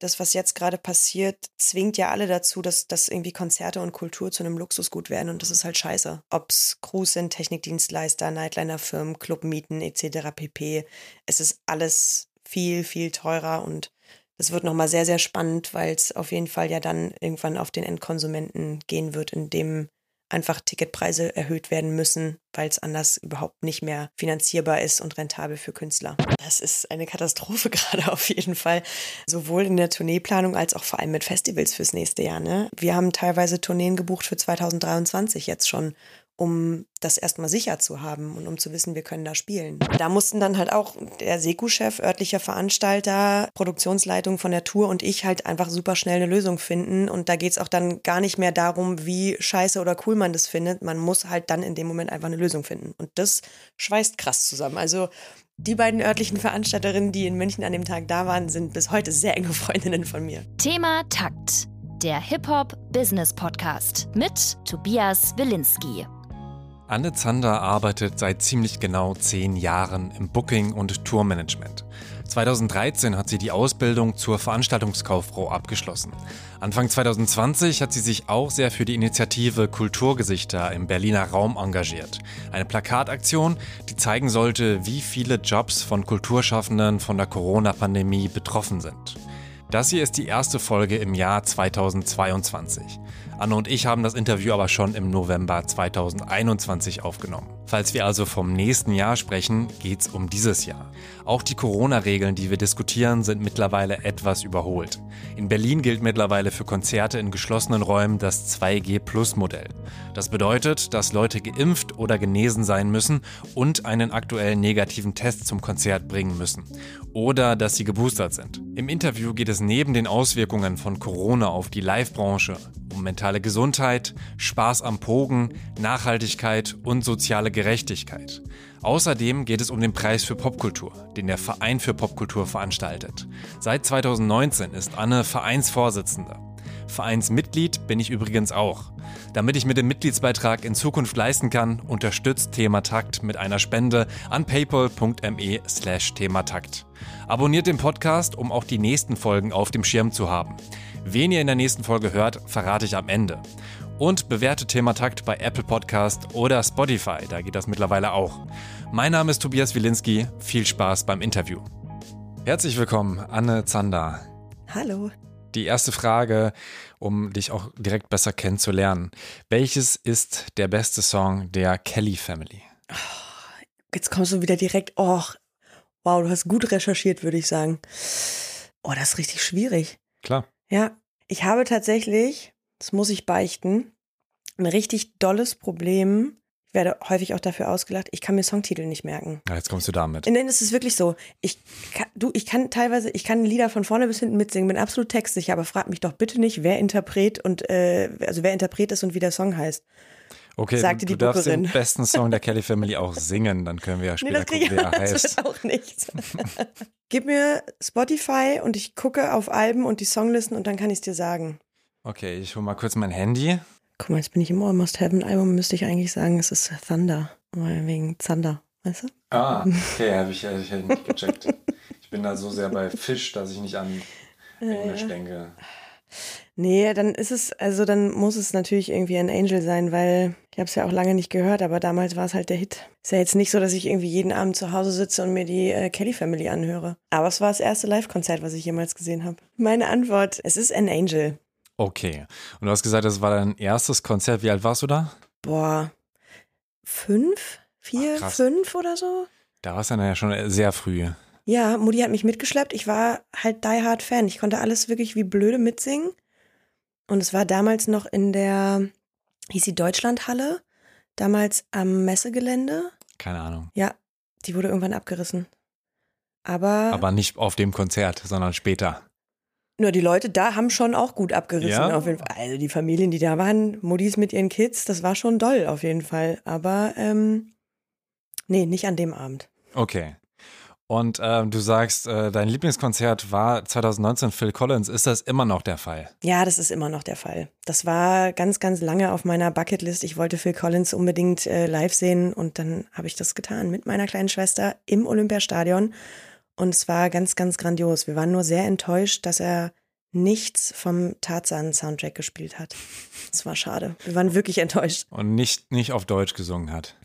das, was jetzt gerade passiert, zwingt ja alle dazu, dass, dass irgendwie Konzerte und Kultur zu einem Luxusgut werden und das ist halt scheiße. Ob's Crews sind, Technikdienstleister, Nightliner-Firmen, Clubmieten etc. pp. Es ist alles viel, viel teurer und es wird nochmal sehr, sehr spannend, weil es auf jeden Fall ja dann irgendwann auf den Endkonsumenten gehen wird, indem einfach Ticketpreise erhöht werden müssen, weil es anders überhaupt nicht mehr finanzierbar ist und rentabel für Künstler. Das ist eine Katastrophe gerade auf jeden Fall, sowohl in der Tourneeplanung als auch vor allem mit Festivals fürs nächste Jahr. Ne? Wir haben teilweise Tourneen gebucht für 2023 jetzt schon um das erstmal sicher zu haben und um zu wissen, wir können da spielen. Da mussten dann halt auch der Seku-Chef, örtlicher Veranstalter, Produktionsleitung von der Tour und ich halt einfach super schnell eine Lösung finden. Und da geht's auch dann gar nicht mehr darum, wie scheiße oder cool man das findet. Man muss halt dann in dem Moment einfach eine Lösung finden. Und das schweißt krass zusammen. Also die beiden örtlichen Veranstalterinnen, die in München an dem Tag da waren, sind bis heute sehr enge Freundinnen von mir. Thema Takt. Der Hip-Hop-Business-Podcast mit Tobias Wilinski. Anne Zander arbeitet seit ziemlich genau zehn Jahren im Booking- und Tourmanagement. 2013 hat sie die Ausbildung zur Veranstaltungskauffrau abgeschlossen. Anfang 2020 hat sie sich auch sehr für die Initiative Kulturgesichter im Berliner Raum engagiert. Eine Plakataktion, die zeigen sollte, wie viele Jobs von Kulturschaffenden von der Corona-Pandemie betroffen sind. Das hier ist die erste Folge im Jahr 2022. Anne und ich haben das Interview aber schon im November 2021 aufgenommen. Falls wir also vom nächsten Jahr sprechen, geht's um dieses Jahr. Auch die Corona-Regeln, die wir diskutieren, sind mittlerweile etwas überholt. In Berlin gilt mittlerweile für Konzerte in geschlossenen Räumen das 2G-Plus-Modell. Das bedeutet, dass Leute geimpft oder genesen sein müssen und einen aktuellen negativen Test zum Konzert bringen müssen. Oder dass sie geboostert sind. Im Interview geht es neben den Auswirkungen von Corona auf die Live-Branche um mentale Gesundheit, Spaß am Pogen, Nachhaltigkeit und soziale Gerechtigkeit. Außerdem geht es um den Preis für Popkultur, den der Verein für Popkultur veranstaltet. Seit 2019 ist Anne Vereinsvorsitzende. Vereinsmitglied bin ich übrigens auch. Damit ich mir den Mitgliedsbeitrag in Zukunft leisten kann, unterstützt Thematakt mit einer Spende an paypal.me slash thematakt. Abonniert den Podcast, um auch die nächsten Folgen auf dem Schirm zu haben. Wen ihr in der nächsten Folge hört, verrate ich am Ende. Und bewertet Thematakt bei Apple Podcast oder Spotify, da geht das mittlerweile auch. Mein Name ist Tobias Wilinski, viel Spaß beim Interview. Herzlich willkommen, Anne Zander. Hallo. Die erste Frage, um dich auch direkt besser kennenzulernen. Welches ist der beste Song der Kelly Family? Oh, jetzt kommst du wieder direkt, oh, wow, du hast gut recherchiert, würde ich sagen. Oh, das ist richtig schwierig. Klar. Ja, ich habe tatsächlich, das muss ich beichten, ein richtig dolles Problem. Ich werde häufig auch dafür ausgelacht. Ich kann mir Songtitel nicht merken. Ja, jetzt kommst du damit. Nein, es ist wirklich so. Ich kann, du, ich kann teilweise, ich kann Lieder von vorne bis hinten mitsingen, bin absolut textsicher, aber frag mich doch bitte nicht, wer Interpret und äh, also wer Interpret ist und wie der Song heißt. Okay, sagte du, die darfst Bookerin. den besten Song der Kelly Family auch singen, dann können wir ja Nee, später das kriege gucken, ich wie er das heißt. wird auch nichts. Gib mir Spotify und ich gucke auf Alben und die Songlisten und dann kann ich es dir sagen. Okay, ich hole mal kurz mein Handy. Guck mal, jetzt bin ich im Almost Heaven Album, müsste ich eigentlich sagen, es ist Thunder. Wegen Zander, weißt du? Ah, okay, habe ich, hab ich nicht gecheckt. Ich bin da so sehr bei Fisch, dass ich nicht an Englisch denke. Nee, dann ist es, also dann muss es natürlich irgendwie ein Angel sein, weil ich habe es ja auch lange nicht gehört, aber damals war es halt der Hit. Ist ja jetzt nicht so, dass ich irgendwie jeden Abend zu Hause sitze und mir die äh, Kelly Family anhöre. Aber es war das erste Live-Konzert, was ich jemals gesehen habe. Meine Antwort, es ist ein Angel. Okay. Und du hast gesagt, das war dein erstes Konzert. Wie alt warst du da? Boah, fünf? Vier, Ach, fünf oder so? Da warst du dann ja schon sehr früh. Ja, Mutti hat mich mitgeschleppt. Ich war halt Die Hard Fan. Ich konnte alles wirklich wie blöde mitsingen. Und es war damals noch in der, hieß die Deutschlandhalle, damals am Messegelände. Keine Ahnung. Ja, die wurde irgendwann abgerissen. Aber, Aber nicht auf dem Konzert, sondern später. nur die Leute da haben schon auch gut abgerissen. Ja? Auf jeden Fall. Also die Familien, die da waren, Muttis mit ihren Kids, das war schon doll auf jeden Fall. Aber ähm, nee, nicht an dem Abend. Okay. Und ähm, du sagst, äh, dein Lieblingskonzert war 2019 Phil Collins. Ist das immer noch der Fall? Ja, das ist immer noch der Fall. Das war ganz, ganz lange auf meiner Bucketlist. Ich wollte Phil Collins unbedingt äh, live sehen und dann habe ich das getan mit meiner kleinen Schwester im Olympiastadion. Und es war ganz, ganz grandios. Wir waren nur sehr enttäuscht, dass er nichts vom Tarzan-Soundtrack gespielt hat. Das war schade. Wir waren wirklich enttäuscht. Und nicht, nicht auf Deutsch gesungen hat.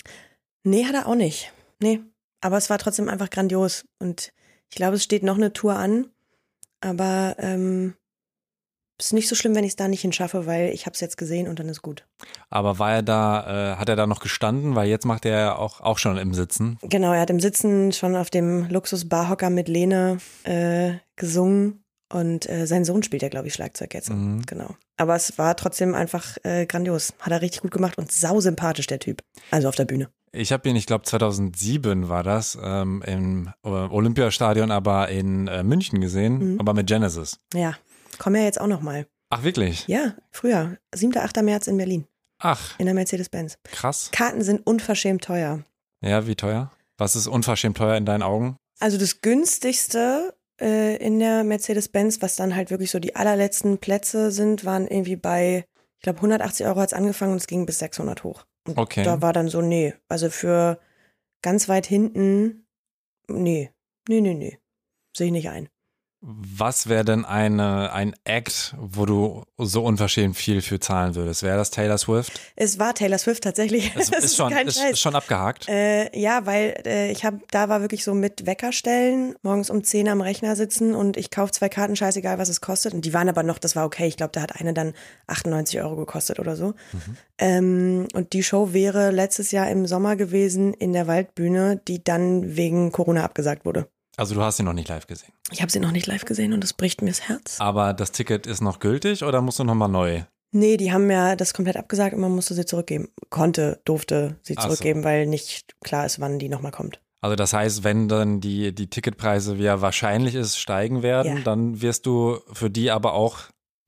Nee, hat er auch nicht. Nee. Aber es war trotzdem einfach grandios. Und ich glaube, es steht noch eine Tour an. Aber ähm, ist nicht so schlimm, wenn ich es da nicht hinschaffe, weil ich habe es jetzt gesehen und dann ist gut. Aber war er da, äh, hat er da noch gestanden? Weil jetzt macht er ja auch, auch schon im Sitzen. Genau, er hat im Sitzen schon auf dem Luxus-Barhocker mit Lene äh, gesungen und äh, sein Sohn spielt ja, glaube ich, Schlagzeug jetzt. Mhm. Genau. Aber es war trotzdem einfach äh, grandios. Hat er richtig gut gemacht und sau sympathisch, der Typ. Also auf der Bühne. Ich habe ihn, ich glaube 2007 war das, ähm, im äh, Olympiastadion, aber in äh, München gesehen, Mhm. aber mit Genesis. Ja, komm ja jetzt auch noch mal. Ach, wirklich? Ja, früher. 7. 8. März in Berlin. Ach, In der Mercedes-Benz. krass. Karten sind unverschämt teuer. Ja, wie teuer? Was ist unverschämt teuer in deinen Augen? Also das günstigste äh, in der Mercedes-Benz, was dann halt wirklich so die allerletzten Plätze sind, waren irgendwie bei, ich glaube 180 Euro hat es angefangen und es ging bis 600 hoch. Und Okay. da war dann so, nee, also für ganz weit hinten, nee, nee, nee, nee, sehe ich nicht ein. Was wäre denn eine, ein Act, wo du so unverschämt viel für zahlen würdest? Wäre das Taylor Swift? Es war Taylor Swift tatsächlich. Es Das ist, schon, ist, ist schon abgehakt. Äh, ja, weil äh, ich habe, da war wirklich so mit Weckerstellen, morgens um 10 am Rechner sitzen und ich kaufe zwei Karten, scheißegal was es kostet. Und die waren aber noch, das war okay. Ich glaube, da hat eine dann 98 Euro gekostet oder so. Ähm, und die Show wäre letztes Jahr im Sommer gewesen in der Waldbühne, die dann wegen Corona abgesagt wurde. Also du hast ihn noch nicht live gesehen. Ich habe sie noch nicht live gesehen und das bricht mir das Herz. Aber das Ticket ist noch gültig oder musst du nochmal neu? Nee, die haben ja das komplett abgesagt und man musste sie zurückgeben. Konnte, durfte sie Ach so. zurückgeben, weil nicht klar ist, wann die nochmal kommt. Also das heißt, wenn dann die, die Ticketpreise, wie ja wahrscheinlich ist, steigen werden, Ja. dann wirst du für die aber auch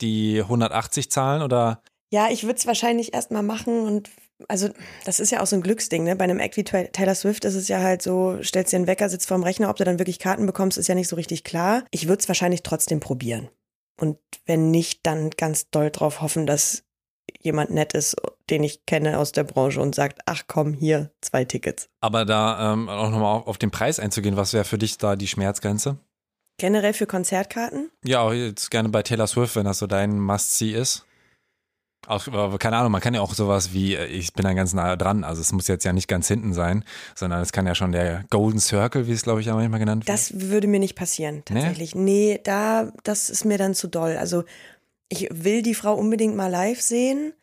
die 180 zahlen oder? Ja, ich würde es wahrscheinlich erstmal machen und also das ist ja auch so ein Glücksding, ne? Bei einem Act wie Ta- Taylor Swift ist es ja halt so, stellst dir einen Wecker, sitzt vorm Rechner, ob du dann wirklich Karten bekommst, ist ja nicht so richtig klar. Ich würde es wahrscheinlich trotzdem probieren. Und wenn nicht, dann ganz doll drauf hoffen, dass jemand nett ist, den ich kenne aus der Branche und sagt, ach komm, hier, zwei Tickets. Aber da ähm, auch nochmal auf, auf den Preis einzugehen, was wäre für dich da die Schmerzgrenze? Generell für Konzertkarten? Ja, auch jetzt gerne bei Taylor Swift, wenn das so dein Must-See ist. Auch, aber keine Ahnung, man kann ja auch sowas wie, äh, ich bin da ganz nah dran, also es muss jetzt ja nicht ganz hinten sein, sondern es kann ja schon der Golden Circle, wie es glaube ich auch manchmal genannt wird. Das würde mir nicht passieren, tatsächlich. Nee, da, das ist mir dann zu doll. Also ich will die Frau unbedingt mal live sehen,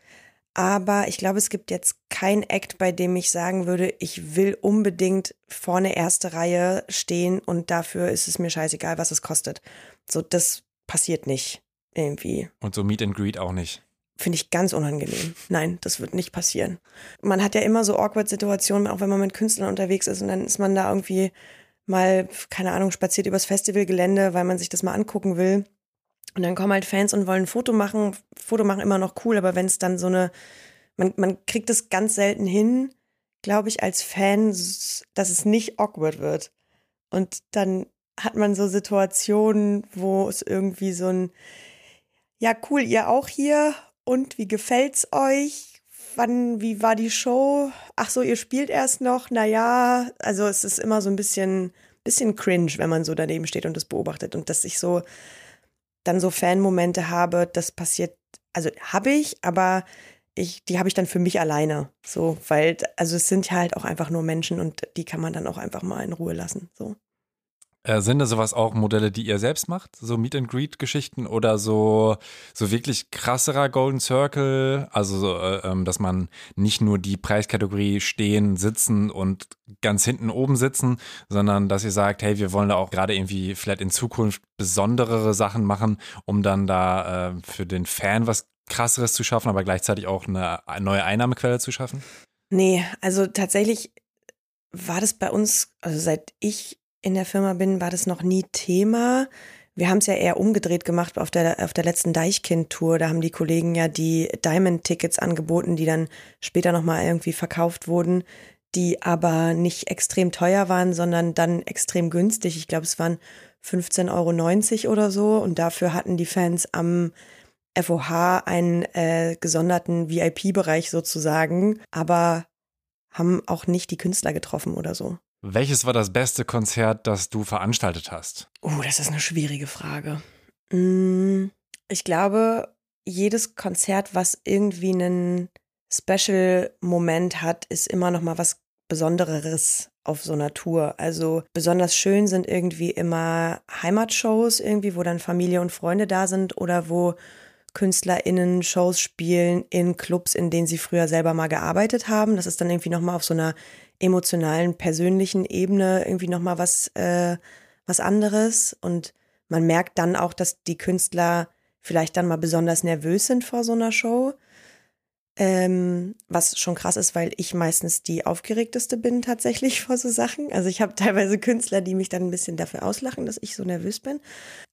aber ich glaube, es gibt jetzt kein Act, bei dem ich sagen würde, ich will unbedingt vorne erste Reihe stehen und dafür ist es mir scheißegal, was es kostet. So, das passiert nicht irgendwie. Und so Meet and Greet auch nicht. Finde ich ganz unangenehm. Nein, das wird nicht passieren. Man hat ja immer so awkward Situationen, auch wenn man mit Künstlern unterwegs ist und dann ist man da irgendwie mal, keine Ahnung, spaziert übers Festivalgelände, weil man sich das mal angucken will. Und dann kommen halt Fans und wollen ein Foto machen. Foto machen immer noch cool, aber wenn es dann so eine, man, man kriegt es ganz selten hin, glaube ich, als Fan, dass es nicht awkward wird. Und dann hat man so Situationen, wo es irgendwie so ein, ja, cool, ihr auch hier. Und wie gefällt's euch? Wann, wie war die Show? Ach so, ihr spielt erst noch? Naja, also es ist immer so ein bisschen, bisschen cringe, wenn man so daneben steht und das beobachtet. Und dass ich so dann so Fanmomente habe, das passiert, also habe ich, aber ich, die habe ich dann für mich alleine. So, weil, also es sind ja halt auch einfach nur Menschen und die kann man dann auch einfach mal in Ruhe lassen. So. Äh, sind da sowas auch Modelle, die ihr selbst macht? So Meet and Greet Geschichten oder so, so wirklich krasserer Golden Circle? Also, so, äh, ähm, dass man nicht nur die Preiskategorie stehen, sitzen und ganz hinten oben sitzen, sondern dass ihr sagt, hey, wir wollen da auch gerade irgendwie vielleicht in Zukunft besonderere Sachen machen, um dann da äh, für den Fan was krasseres zu schaffen, aber gleichzeitig auch eine neue Einnahmequelle zu schaffen? Nee, also tatsächlich war das bei uns, also seit ich in der Firma bin, war das noch nie Thema. Wir haben es ja eher umgedreht gemacht auf der, auf der letzten Deichkind-Tour. Da haben die Kollegen ja die Diamond-Tickets angeboten, die dann später nochmal irgendwie verkauft wurden, die aber nicht extrem teuer waren, sondern dann extrem günstig. Ich glaube, es waren 15,90 Euro oder so. Und dafür hatten die Fans am FOH einen äh, gesonderten VIP-Bereich sozusagen, aber haben auch nicht die Künstler getroffen oder so. Welches war das beste Konzert, das du veranstaltet hast? Oh, das ist eine schwierige Frage. Mm, Ich glaube, jedes Konzert, was irgendwie einen Special-Moment hat, ist immer noch mal was Besonderes auf so einer Tour. Also besonders schön sind irgendwie immer Heimatshows irgendwie, wo dann Familie und Freunde da sind oder wo KünstlerInnen Shows spielen in Clubs, in denen sie früher selber mal gearbeitet haben. Das ist dann irgendwie nochmal auf so einer emotionalen, persönlichen Ebene irgendwie nochmal was, äh, was anderes. Und man merkt dann auch, dass die Künstler vielleicht dann mal besonders nervös sind vor so einer Show. Ähm, was schon krass ist, weil ich meistens die aufgeregteste bin tatsächlich vor so Sachen. Also ich habe teilweise Künstler, die mich dann ein bisschen dafür auslachen, dass ich so nervös bin.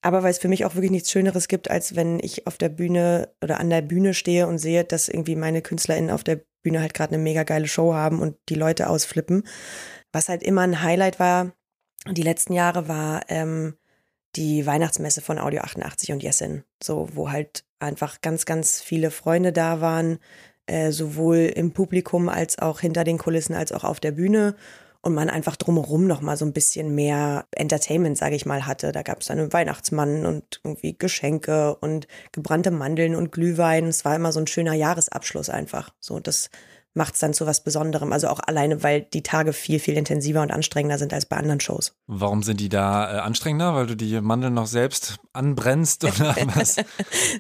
Aber weil es für mich auch wirklich nichts Schöneres gibt, als wenn ich auf der Bühne oder an der Bühne stehe und sehe, dass irgendwie meine KünstlerInnen auf der Bühne halt gerade eine mega geile Show haben und die Leute ausflippen. Was halt immer ein Highlight war, die letzten Jahre war ähm, die Weihnachtsmesse von Audio 88 und Jessin. So, wo halt einfach ganz, ganz viele Freunde da waren, äh, sowohl im Publikum als auch hinter den Kulissen als auch auf der Bühne und man einfach drumherum noch mal so ein bisschen mehr Entertainment, sage ich mal, hatte. Da gab es einen Weihnachtsmann und irgendwie Geschenke und gebrannte Mandeln und Glühwein. Es war immer so ein schöner Jahresabschluss einfach. So, das macht es dann zu was Besonderem. Also auch alleine, weil die Tage viel, viel intensiver und anstrengender sind als bei anderen Shows. Warum sind die da äh, anstrengender? Weil du die Mandeln noch selbst anbrennst oder was?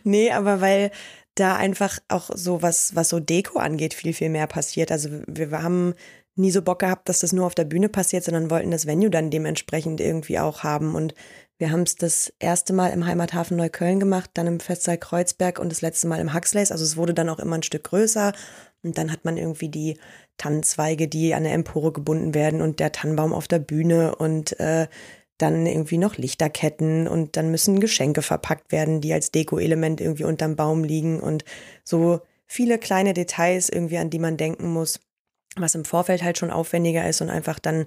nee, aber weil da einfach auch so was, was so Deko angeht, viel, viel mehr passiert. Also wir, haben nie so Bock gehabt, dass das nur auf der Bühne passiert, sondern wollten das Venue dann dementsprechend irgendwie auch haben. Und wir haben es das erste Mal im Heimathafen Neukölln gemacht, dann im Festsaal Kreuzberg und das letzte Mal im Huxleys. Also es wurde dann auch immer ein Stück größer. Und dann hat man irgendwie die Tannenzweige, die an der Empore gebunden werden und der Tannenbaum auf der Bühne und äh, dann irgendwie noch Lichterketten und dann müssen Geschenke verpackt werden, die als Deko-Element irgendwie unterm Baum liegen und so viele kleine Details irgendwie, an die man denken muss, was im Vorfeld halt schon aufwendiger ist und einfach dann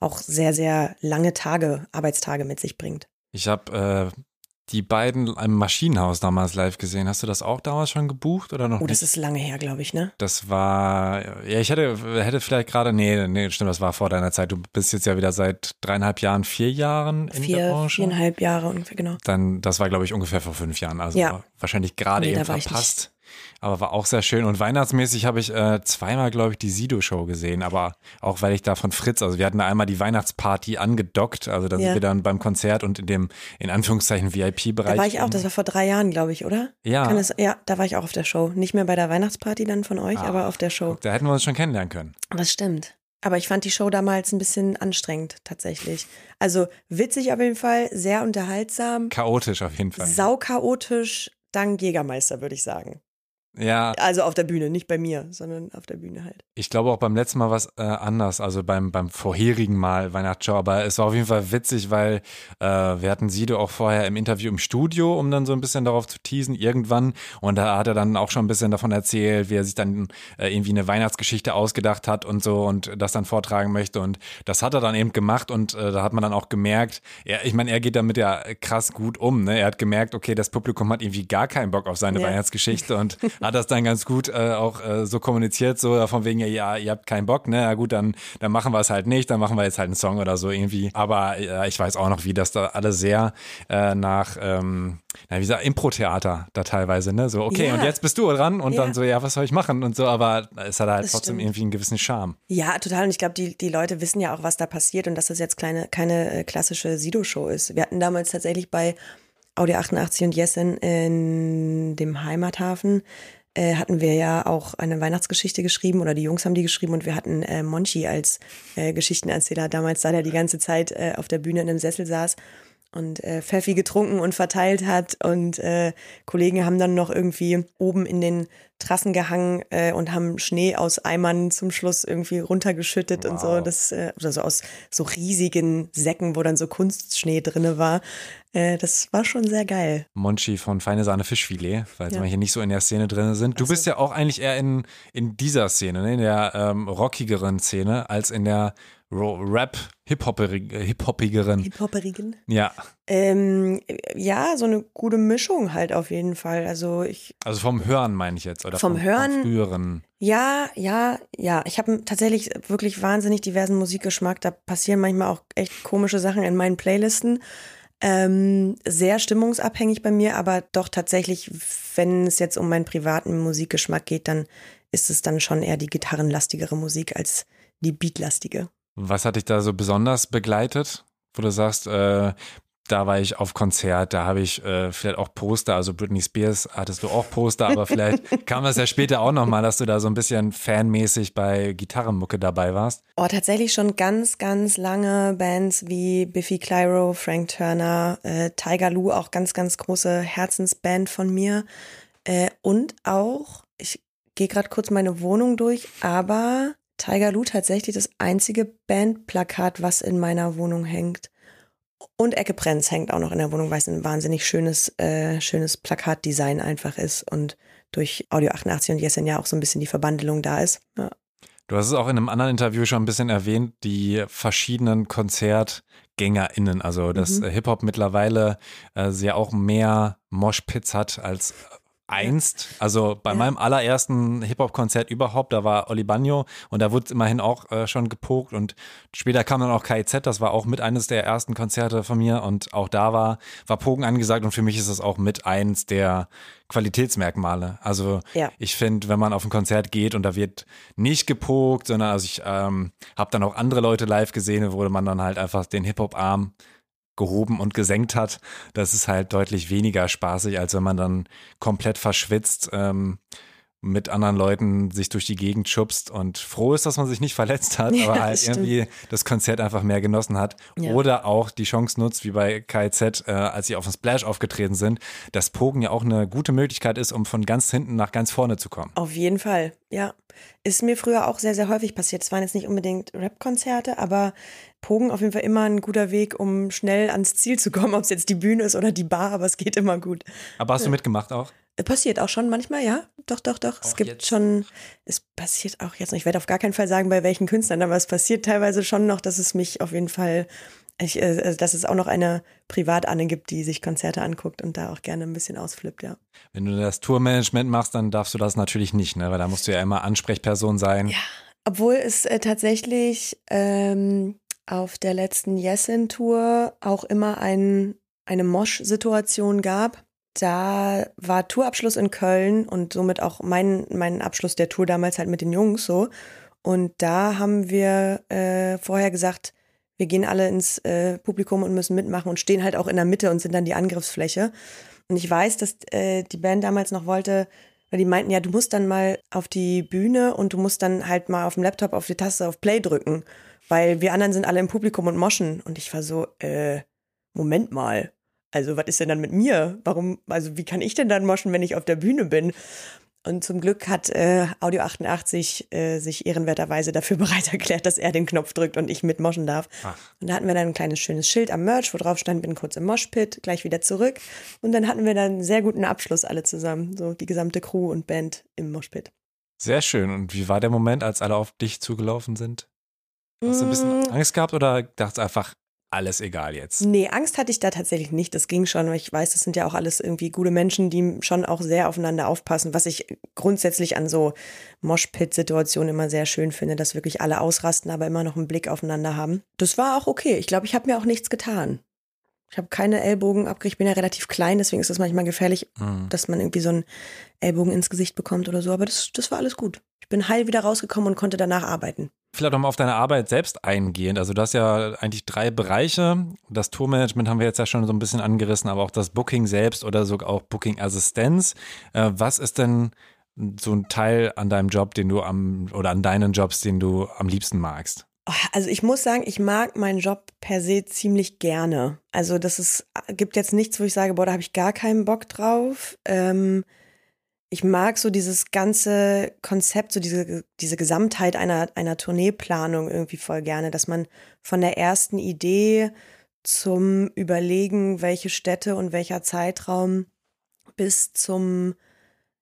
auch sehr, sehr lange Tage, Arbeitstage mit sich bringt. Ich habe äh, die beiden im Maschinenhaus damals live gesehen. Hast du das auch damals schon gebucht oder noch? Oh, das nicht? ist lange her, glaube ich, ne? Das war, ja, ich hätte, hätte vielleicht gerade, nee, nee, stimmt, das war vor deiner Zeit. Du bist jetzt ja wieder seit dreieinhalb Jahren, vier Jahren in Vier, der Branche. viereinhalb Jahre ungefähr, genau. Dann, das war, glaube ich, ungefähr vor fünf Jahren. Also Ja. wahrscheinlich gerade Nee, eben verpasst. Aber war auch sehr schön. Und weihnachtsmäßig habe ich äh, zweimal, glaube ich, die Sido-Show gesehen. Aber auch weil ich da von Fritz, also wir hatten da einmal die Weihnachtsparty angedockt. Also da Ja. sind wir dann beim Konzert und in dem, in Anführungszeichen, VIP-Bereich. Da war ich auch, das war vor drei Jahren, glaube ich, oder? Ja. Es, ja, da war ich auch auf der Show. Nicht mehr bei der Weihnachtsparty dann von euch, Ah. aber auf der Show. Da hätten wir uns schon kennenlernen können. Das stimmt. Aber ich fand die Show damals ein bisschen anstrengend, tatsächlich. Also witzig auf jeden Fall, sehr unterhaltsam, Chaotisch auf jeden Fall. sauchaotisch, dank Jägermeister, würde ich sagen. Ja, Also auf der Bühne, nicht bei mir, sondern auf der Bühne halt. ich glaube auch beim letzten Mal was äh, anders, also beim, beim vorherigen Mal Weihnachtsshow, aber es war auf jeden Fall witzig, weil äh, wir hatten Sido auch vorher im Interview im Studio, um dann so ein bisschen darauf zu teasen, irgendwann. Und da hat er dann auch schon ein bisschen davon erzählt, wie er sich dann äh, irgendwie eine Weihnachtsgeschichte ausgedacht hat und so und das dann vortragen möchte. Und das hat er dann eben gemacht und äh, da hat man dann auch gemerkt, er, ich meine, er geht damit ja krass gut um. Ne? Er hat gemerkt, okay, das Publikum hat irgendwie gar keinen Bock auf seine Ja. Weihnachtsgeschichte und hat das dann ganz gut äh, auch äh, so kommuniziert, so von wegen, ja, ihr habt keinen Bock, ne? Ja gut, dann, dann machen wir es halt nicht, dann machen wir jetzt halt einen Song oder so irgendwie. Aber äh, ich weiß auch noch, wie das da alle sehr äh, nach, ähm, na, wie gesagt, Impro-Theater da teilweise, ne? So, okay, Ja. und jetzt bist du dran und Ja. dann so, ja, was soll ich machen und so, aber es hat halt Das trotzdem stimmt. irgendwie einen gewissen Charme. Ja, total. Und ich glaube, die, die Leute wissen ja auch, was da passiert und dass das jetzt kleine, keine äh, klassische Sido-Show ist. Wir hatten damals tatsächlich bei Audio 88 und Jessen in dem Heimathafen äh, hatten wir ja auch eine Weihnachtsgeschichte geschrieben oder die Jungs haben die geschrieben und wir hatten äh, Monchi als äh, Geschichtenerzähler. Damals, da der die ganze Zeit äh, auf der Bühne in einem Sessel saß und äh, Pfeffi getrunken und verteilt hat und äh, Kollegen haben dann noch irgendwie oben in den Trassen gehangen äh, und haben Schnee aus Eimern zum Schluss irgendwie runtergeschüttet und so. Das äh, oder so aus so riesigen Säcken, wo dann so Kunstschnee drinne war. Äh, das war schon sehr geil. Monchi von Feine Sahne Fischfilet, weil Ja. wir hier nicht so in der Szene drin sind. Du Ach so. bist ja auch eigentlich eher in, in dieser Szene, ne? in der ähm, rockigeren Szene, als in der Rap, Hip-Hopperig- Hip-Hoppigeren. Hip-Hoperigen. Ja, Ähm, ja, so eine gute Mischung halt auf jeden Fall. Also ich also vom Hören meine ich jetzt. Oder Vom Hören? Vom früheren. Ja, ja, ja. Ich habe tatsächlich wirklich wahnsinnig diversen Musikgeschmack. Da passieren manchmal auch echt komische Sachen in meinen Playlisten. Ähm, sehr stimmungsabhängig bei mir, aber doch tatsächlich, wenn es jetzt um meinen privaten Musikgeschmack geht, dann ist es dann schon eher die gitarrenlastigere Musik als die beatlastige. Was hat dich da so besonders begleitet, wo du sagst, äh, da war ich auf Konzert, da habe ich äh, vielleicht auch Poster, also Britney Spears hattest du auch Poster, aber vielleicht kam das ja später auch nochmal, dass du da so ein bisschen fanmäßig bei Gitarrenmucke dabei warst. Oh, tatsächlich schon ganz, ganz lange Bands wie Biffy Clyro, Frank Turner, äh, Tiger Lou, auch ganz, ganz große Herzensband von mir. Äh, und auch, ich gehe gerade kurz meine Wohnung durch, aber Tiger Lou tatsächlich das einzige Bandplakat, was in meiner Wohnung hängt. Und Ecke Brenz hängt auch noch in der Wohnung, weil es ein wahnsinnig schönes, äh, schönes Plakatdesign einfach ist und durch Audio 88 und Jessen ja auch so ein bisschen die Verbandelung da ist. Ja. Du hast es auch in einem anderen Interview schon ein bisschen erwähnt, die verschiedenen KonzertgängerInnen, also dass mhm. Hip-Hop mittlerweile äh, sehr auch mehr Moshpits hat als einst, also bei ja. meinem allerersten Hip-Hop-Konzert überhaupt, da war Oli Bagno und da wurde immerhin auch äh, schon gepokt und später kam dann auch KIZ, das war auch mit eines der ersten Konzerte von mir und auch da war, war Pogen angesagt und für mich ist das auch mit eins der Qualitätsmerkmale. Also ja. ich finde, wenn man auf ein Konzert geht und da wird nicht gepokt, sondern also ich ähm, habe dann auch andere Leute live gesehen, wo man dann halt einfach den Hip-Hop-Arm gehoben und gesenkt hat, das ist halt deutlich weniger spaßig, als wenn man dann komplett verschwitzt ähm, mit anderen Leuten sich durch die Gegend schubst und froh ist, dass man sich nicht verletzt hat, ja, aber halt stimmt. irgendwie das Konzert einfach mehr genossen hat. Ja. Oder auch die Chance nutzt, wie bei KZ, äh, als sie auf dem Splash aufgetreten sind, dass Pogen ja auch eine gute Möglichkeit ist, um von ganz hinten nach ganz vorne zu kommen. Auf jeden Fall, ja. Ist mir früher auch sehr, sehr häufig passiert. Es waren jetzt nicht unbedingt Rap-Konzerte, aber Pogen auf jeden Fall immer ein guter Weg, um schnell ans Ziel zu kommen, ob es jetzt die Bühne ist oder die Bar, aber es geht immer gut. Aber hast du mitgemacht auch? Passiert auch schon manchmal, ja. Doch, doch, doch. Auch es gibt jetzt. schon, es passiert auch jetzt noch. Ich werde auf gar keinen Fall sagen, bei welchen Künstlern, aber es passiert teilweise schon noch, dass es mich auf jeden Fall, ich, äh, dass es auch noch eine Privatanne gibt, die sich Konzerte anguckt und da auch gerne ein bisschen ausflippt, ja. Wenn du das Tourmanagement machst, dann darfst du das natürlich nicht, ne? Weil da musst du ja immer Ansprechperson sein. Ja. Obwohl es äh, tatsächlich ähm, auf der letzten Yesin-Tour auch immer ein, eine Mosch-Situation gab da war Tourabschluss in Köln und somit auch mein, mein Abschluss der Tour damals halt mit den Jungs so. Und da haben wir äh, vorher gesagt, wir gehen alle ins äh, Publikum und müssen mitmachen und stehen halt auch in der Mitte und sind dann die Angriffsfläche. Und ich weiß, dass äh, die Band damals noch wollte, weil die meinten, ja, du musst dann mal auf die Bühne und du musst dann halt mal auf dem Laptop auf die Taste auf Play drücken, weil wir anderen sind alle im Publikum und moschen. Und ich war so, äh, Moment mal, also, was ist denn dann mit mir? Warum, also, wie kann ich denn dann moschen, wenn ich auf der Bühne bin? Und zum Glück hat äh, Audio 88 äh, sich ehrenwerterweise dafür bereit erklärt, dass er den Knopf drückt und ich mitmoschen darf. Ach. Und da hatten wir dann ein kleines schönes Schild am Merch, wo drauf stand, bin kurz im Moshpit, gleich wieder zurück. Und dann hatten wir dann einen sehr guten Abschluss alle zusammen, so die gesamte Crew und Band im Moshpit. Sehr schön. Und wie war der Moment, als alle auf dich zugelaufen sind? Hast du ein bisschen mm. Angst gehabt oder dachtest einfach, alles egal jetzt. Nee, Angst hatte ich da tatsächlich nicht. Das ging schon, weil ich weiß, das sind ja auch alles irgendwie gute Menschen, die schon auch sehr aufeinander aufpassen, was ich grundsätzlich an so Moshpit-Situationen immer sehr schön finde, dass wirklich alle ausrasten, aber immer noch einen Blick aufeinander haben. Das war auch okay. Ich glaube, ich habe mir auch nichts getan. Ich habe keine Ellbogen abgekriegt. Ich bin ja relativ klein, deswegen ist es manchmal gefährlich, mhm. dass man irgendwie so einen Ellbogen ins Gesicht bekommt oder so. Aber das, das war alles gut. Ich bin heil wieder rausgekommen und konnte danach arbeiten. Vielleicht auch mal auf deine Arbeit selbst eingehend. Also du hast ja eigentlich drei Bereiche. Das Tourmanagement haben wir jetzt ja schon so ein bisschen angerissen, aber auch das Booking selbst oder sogar auch Booking-Assistenz. Äh, was ist denn so ein Teil an deinem Job, den du am oder an deinen Jobs, den du am liebsten magst? Also ich muss sagen, ich mag meinen Job per se ziemlich gerne. Also das ist, gibt jetzt nichts, wo ich sage, boah, da habe ich gar keinen Bock drauf. Ähm, ich mag so dieses ganze Konzept, so diese, diese Gesamtheit einer, einer Tourneeplanung irgendwie voll gerne, dass man von der ersten Idee zum Überlegen, welche Städte und welcher Zeitraum bis zum,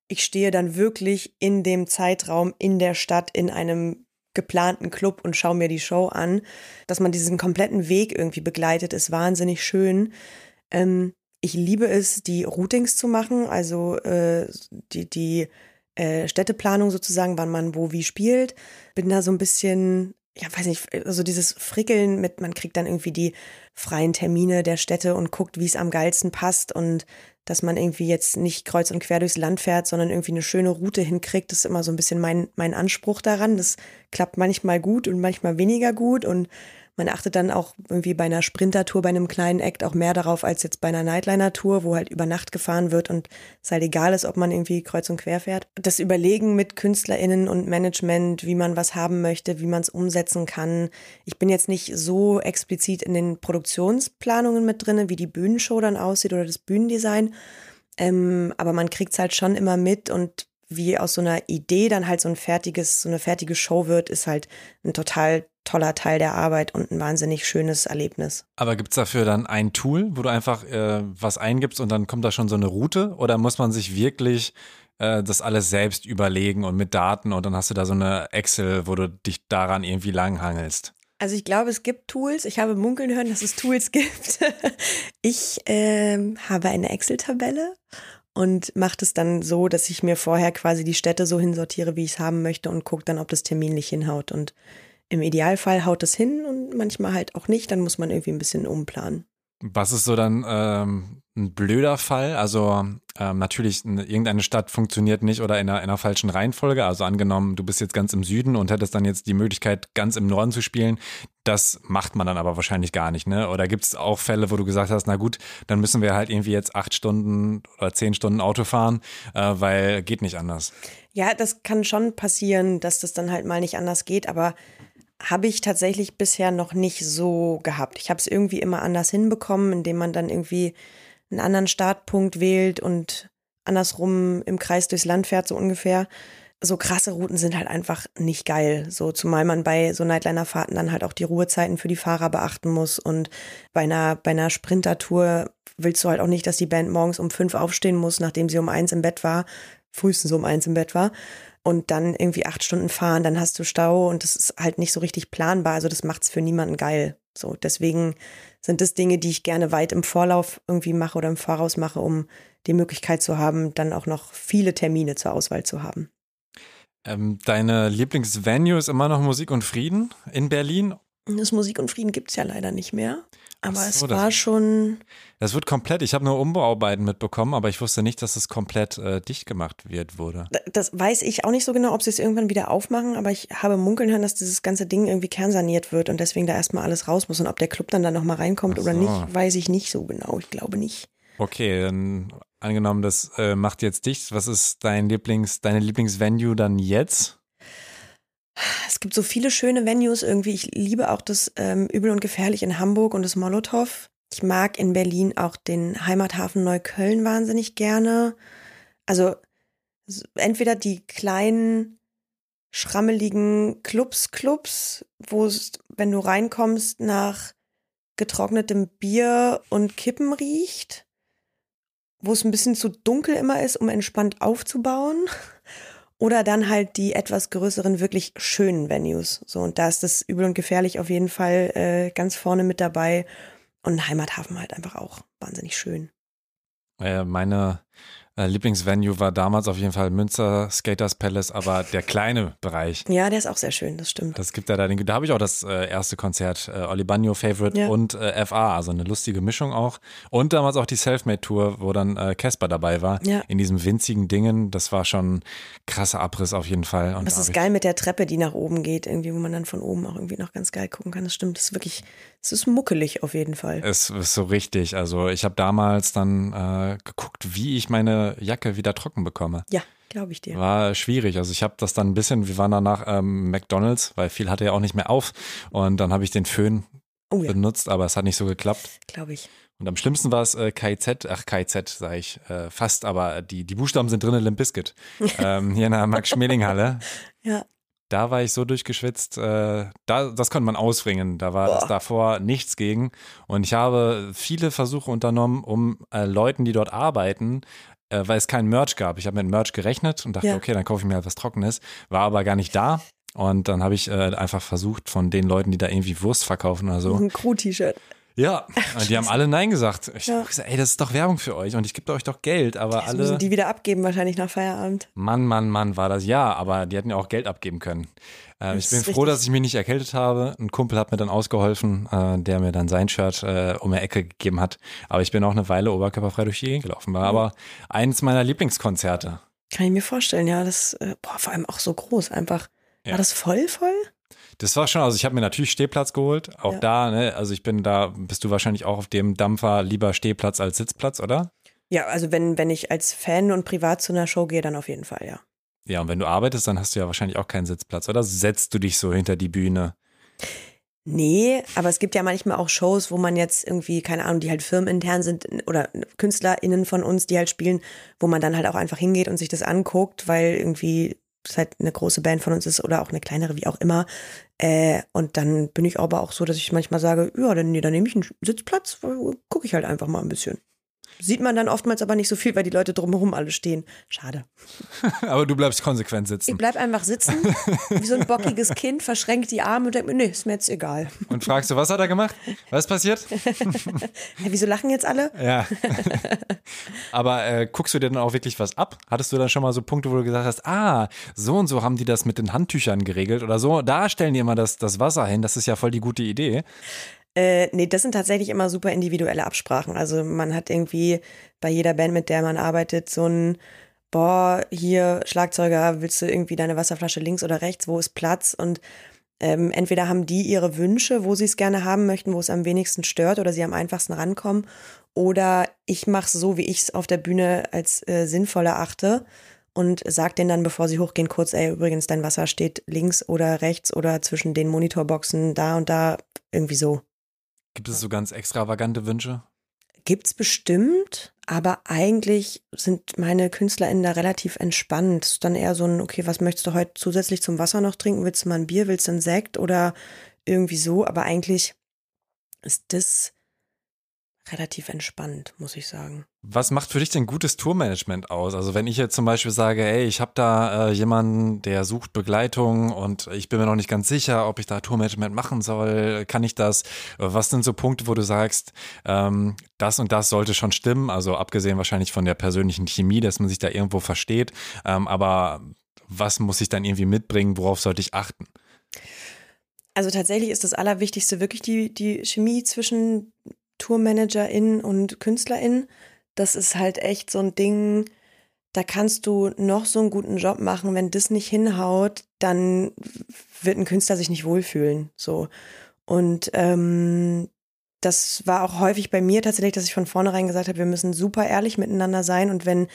ich stehe dann wirklich in dem Zeitraum in der Stadt in einem geplanten Club und schaue mir die Show an, dass man diesen kompletten Weg irgendwie begleitet, ist wahnsinnig schön. Ähm, ich liebe es, die Routings zu machen, also äh, die, die äh, Städteplanung sozusagen, wann man wo wie spielt. Bin da so ein bisschen ja, weiß nicht, also dieses Frickeln mit, man kriegt dann irgendwie die freien Termine der Städte und guckt, wie es am geilsten passt und dass man irgendwie jetzt nicht kreuz und quer durchs Land fährt, sondern irgendwie eine schöne Route hinkriegt, das ist immer so ein bisschen mein, mein Anspruch daran. Das klappt manchmal gut und manchmal weniger gut und man achtet dann auch irgendwie bei einer Sprintertour, bei einem kleinen Act auch mehr darauf als jetzt bei einer Nightliner-Tour, wo halt über Nacht gefahren wird und es halt egal ist, ob man irgendwie kreuz und quer fährt. Das Überlegen mit KünstlerInnen und Management, wie man was haben möchte, wie man es umsetzen kann. Ich bin jetzt nicht so explizit in den Produktionsplanungen mit drinne, wie die Bühnenshow dann aussieht oder das Bühnendesign. Ähm, aber man kriegt es halt schon immer mit und wie aus so einer Idee dann halt so ein fertiges, so eine fertige Show wird, ist halt ein total toller Teil der Arbeit und ein wahnsinnig schönes Erlebnis. Aber gibt es dafür dann ein Tool, wo du einfach äh, was eingibst und dann kommt da schon so eine Route? Oder muss man sich wirklich äh, das alles selbst überlegen und mit Daten und dann hast du da so eine Excel, wo du dich daran irgendwie langhangelst? Also ich glaube, es gibt Tools. Ich habe munkeln hören, dass es Tools gibt. ich ähm, habe eine Excel-Tabelle und mache es dann so, dass ich mir vorher quasi die Städte so hinsortiere, wie ich es haben möchte und gucke dann, ob das terminlich hinhaut. Und im Idealfall haut es hin und manchmal halt auch nicht. Dann muss man irgendwie ein bisschen umplanen. Was ist so dann ähm, ein blöder Fall? Also ähm, natürlich, irgendeine Stadt funktioniert nicht oder in einer, in einer falschen Reihenfolge. Also angenommen, du bist jetzt ganz im Süden und hättest dann jetzt die Möglichkeit, ganz im Norden zu spielen. Das macht man dann aber wahrscheinlich gar nicht, ne? Oder gibt es auch Fälle, wo du gesagt hast, na gut, dann müssen wir halt irgendwie jetzt acht Stunden oder zehn Stunden Auto fahren, äh, weil geht nicht anders. Ja, das kann schon passieren, dass das dann halt mal nicht anders geht, aber habe ich tatsächlich bisher noch nicht so gehabt. Ich habe es irgendwie immer anders hinbekommen, indem man dann irgendwie einen anderen Startpunkt wählt und andersrum im Kreis durchs Land fährt, so ungefähr. So krasse Routen sind halt einfach nicht geil. So, zumal man bei so Nightliner-Fahrten dann halt auch die Ruhezeiten für die Fahrer beachten muss. Und bei einer, bei einer Sprintertour willst du halt auch nicht, dass die Band morgens um fünf aufstehen muss, nachdem sie um eins im Bett war, frühestens um eins im Bett war und dann irgendwie acht Stunden fahren, dann hast du Stau und das ist halt nicht so richtig planbar. Also das macht's für niemanden geil. So, deswegen sind das Dinge, die ich gerne weit im Vorlauf irgendwie mache oder im Voraus mache, um die Möglichkeit zu haben, dann auch noch viele Termine zur Auswahl zu haben. Ähm, deine Lieblingsvenue ist immer noch Musik und Frieden in Berlin? Das Musik und Frieden gibt's ja leider nicht mehr. Aber so, es war schon. Das wird komplett. Ich habe nur Umbauarbeiten mitbekommen, aber ich wusste nicht, dass es komplett äh, dicht gemacht wird wurde. Das weiß ich auch nicht so genau, ob sie es irgendwann wieder aufmachen, aber ich habe munkeln hören, dass dieses ganze Ding irgendwie kernsaniert wird und deswegen da erstmal alles raus muss. Und ob der Club dann da nochmal reinkommt so. oder nicht, weiß ich nicht so genau. Ich glaube nicht. Okay, dann angenommen, das äh, macht jetzt dicht. Was ist dein Lieblings, deine Lieblingsvenue dann jetzt? Es gibt so viele schöne Venues irgendwie. Ich liebe auch das ähm, Übel und Gefährlich in Hamburg und das Molotow. Ich mag in Berlin auch den Heimathafen Neukölln wahnsinnig gerne. Also entweder die kleinen schrammeligen Clubs, Clubs, wo es, wenn du reinkommst, nach getrocknetem Bier und Kippen riecht, wo es ein bisschen zu dunkel immer ist, um entspannt aufzubauen. Oder dann halt die etwas größeren, wirklich schönen Venues. So, und da ist das übel und gefährlich auf jeden Fall äh, ganz vorne mit dabei. Und Heimathafen halt einfach auch wahnsinnig schön. Äh, meine äh, Lieblingsvenue war damals auf jeden Fall Münster Skaters Palace, aber der kleine Bereich. Ja, der ist auch sehr schön, das stimmt. Das gibt ja da den, da habe ich auch das äh, erste Konzert, äh, Oli Bagno Favorite ja. und äh, FA, also eine lustige Mischung auch. Und damals auch die Selfmade Tour, wo dann äh, Casper dabei war. Ja. In diesem winzigen Dingen, das war schon krasser Abriss auf jeden Fall. Und das ist geil mit der Treppe, die nach oben geht, irgendwie, wo man dann von oben auch irgendwie noch ganz geil gucken kann. Das stimmt, das ist wirklich, es ist muckelig auf jeden Fall. Es ist so richtig. Also ich habe damals dann äh, geguckt, wie ich meine Jacke wieder trocken bekomme. Ja, glaube ich dir. War schwierig. Also ich habe das dann ein bisschen, wir waren danach ähm, McDonalds, weil viel hatte ja auch nicht mehr auf. Und dann habe ich den Föhn oh, ja. benutzt, aber es hat nicht so geklappt. Glaube ich. Und am schlimmsten war es äh, KZ, ach KZ sage ich äh, fast, aber die, die Buchstaben sind drin, Limp Bizkit. ähm, hier in der Max-Schmeling-Halle. ja. Da war ich so durchgeschwitzt, äh, da, das konnte man ausbringen. Da war es davor nichts gegen. Und ich habe viele Versuche unternommen, um äh, Leuten, die dort arbeiten, äh, weil es kein Merch gab. Ich habe mit Merch gerechnet und dachte, ja. okay, dann kaufe ich mir halt was Trockenes. War aber gar nicht da. Und dann habe ich äh, einfach versucht, von den Leuten, die da irgendwie Wurst verkaufen oder so. Ein Crew-T-Shirt. Ja, und die haben alle Nein gesagt. Ich ja. habe gesagt, ey, das ist doch Werbung für euch und ich gebe euch doch Geld, aber Jetzt alle. Müssen die wieder abgeben, wahrscheinlich nach Feierabend. Mann, Mann, Mann, war das ja, aber die hätten ja auch Geld abgeben können. Äh, ich bin froh, richtig. dass ich mich nicht erkältet habe. Ein Kumpel hat mir dann ausgeholfen, äh, der mir dann sein Shirt äh, um die Ecke gegeben hat. Aber ich bin auch eine Weile oberkörperfrei durch die Gegend gelaufen. War mhm. aber eins meiner Lieblingskonzerte. Kann ich mir vorstellen, ja. Das, äh, boah, vor allem auch so groß einfach. Ja. War das voll, voll? Das war schon, also ich habe mir natürlich Stehplatz geholt. Auch ja. da, ne, also ich bin da, bist du wahrscheinlich auch auf dem Dampfer lieber Stehplatz als Sitzplatz, oder? Ja, also wenn, wenn ich als Fan und privat zu einer Show gehe, dann auf jeden Fall, ja. Ja, und wenn du arbeitest, dann hast du ja wahrscheinlich auch keinen Sitzplatz, oder? Setzt du dich so hinter die Bühne? Nee, aber es gibt ja manchmal auch Shows, wo man jetzt irgendwie, keine Ahnung, die halt firmenintern sind oder KünstlerInnen von uns, die halt spielen, wo man dann halt auch einfach hingeht und sich das anguckt, weil irgendwie es halt eine große Band von uns ist oder auch eine kleinere, wie auch immer. Äh, und dann bin ich aber auch so, dass ich manchmal sage, ja, dann, nee, dann nehme ich einen Sitzplatz, gucke ich halt einfach mal ein bisschen. Sieht man dann oftmals aber nicht so viel, weil die Leute drumherum alle stehen. Schade. aber du bleibst konsequent sitzen. Ich bleib einfach sitzen, wie so ein bockiges Kind, verschränkt die Arme und denkt mir, nee, ist mir jetzt egal. Und fragst du, was hat er gemacht? Was ist passiert? ja, wieso lachen jetzt alle? Ja. aber äh, guckst du dir dann auch wirklich was ab? Hattest du dann schon mal so Punkte, wo du gesagt hast, ah, so und so haben die das mit den Handtüchern geregelt oder so? Da stellen die immer das, das Wasser hin, das ist ja voll die gute Idee. Äh, nee, das sind tatsächlich immer super individuelle Absprachen. Also man hat irgendwie bei jeder Band, mit der man arbeitet, so ein, boah, hier Schlagzeuger, willst du irgendwie deine Wasserflasche links oder rechts, wo ist Platz? Und ähm, entweder haben die ihre Wünsche, wo sie es gerne haben möchten, wo es am wenigsten stört oder sie am einfachsten rankommen. Oder ich mache es so, wie ich es auf der Bühne als äh, sinnvoll erachte und sag denen dann, bevor sie hochgehen, kurz, ey, übrigens, dein Wasser steht links oder rechts oder zwischen den Monitorboxen da und da, irgendwie so. Gibt es so ganz extravagante Wünsche? Gibt's bestimmt, aber eigentlich sind meine KünstlerInnen da relativ entspannt. Dann eher so ein, okay, was möchtest du heute zusätzlich zum Wasser noch trinken? Willst du mal ein Bier, willst du einen Sekt oder irgendwie so? Aber eigentlich ist das relativ entspannt, muss ich sagen. Was macht für dich denn gutes Tourmanagement aus? Also wenn ich jetzt zum Beispiel sage, ey, ich habe da äh, jemanden, der sucht Begleitung und ich bin mir noch nicht ganz sicher, ob ich da Tourmanagement machen soll, kann ich das? Was sind so Punkte, wo du sagst, ähm, das und das sollte schon stimmen? Also abgesehen wahrscheinlich von der persönlichen Chemie, dass man sich da irgendwo versteht, ähm, aber was muss ich dann irgendwie mitbringen? Worauf sollte ich achten? Also tatsächlich ist das Allerwichtigste wirklich die, die Chemie zwischen TourmanagerInnen und KünstlerInnen. Das ist halt echt so ein Ding, da kannst du noch so einen guten Job machen, wenn das nicht hinhaut, dann wird ein Künstler sich nicht wohlfühlen. So. Und ähm, das war auch häufig bei mir tatsächlich, dass ich von vornherein gesagt habe, wir müssen super ehrlich miteinander sein und wenn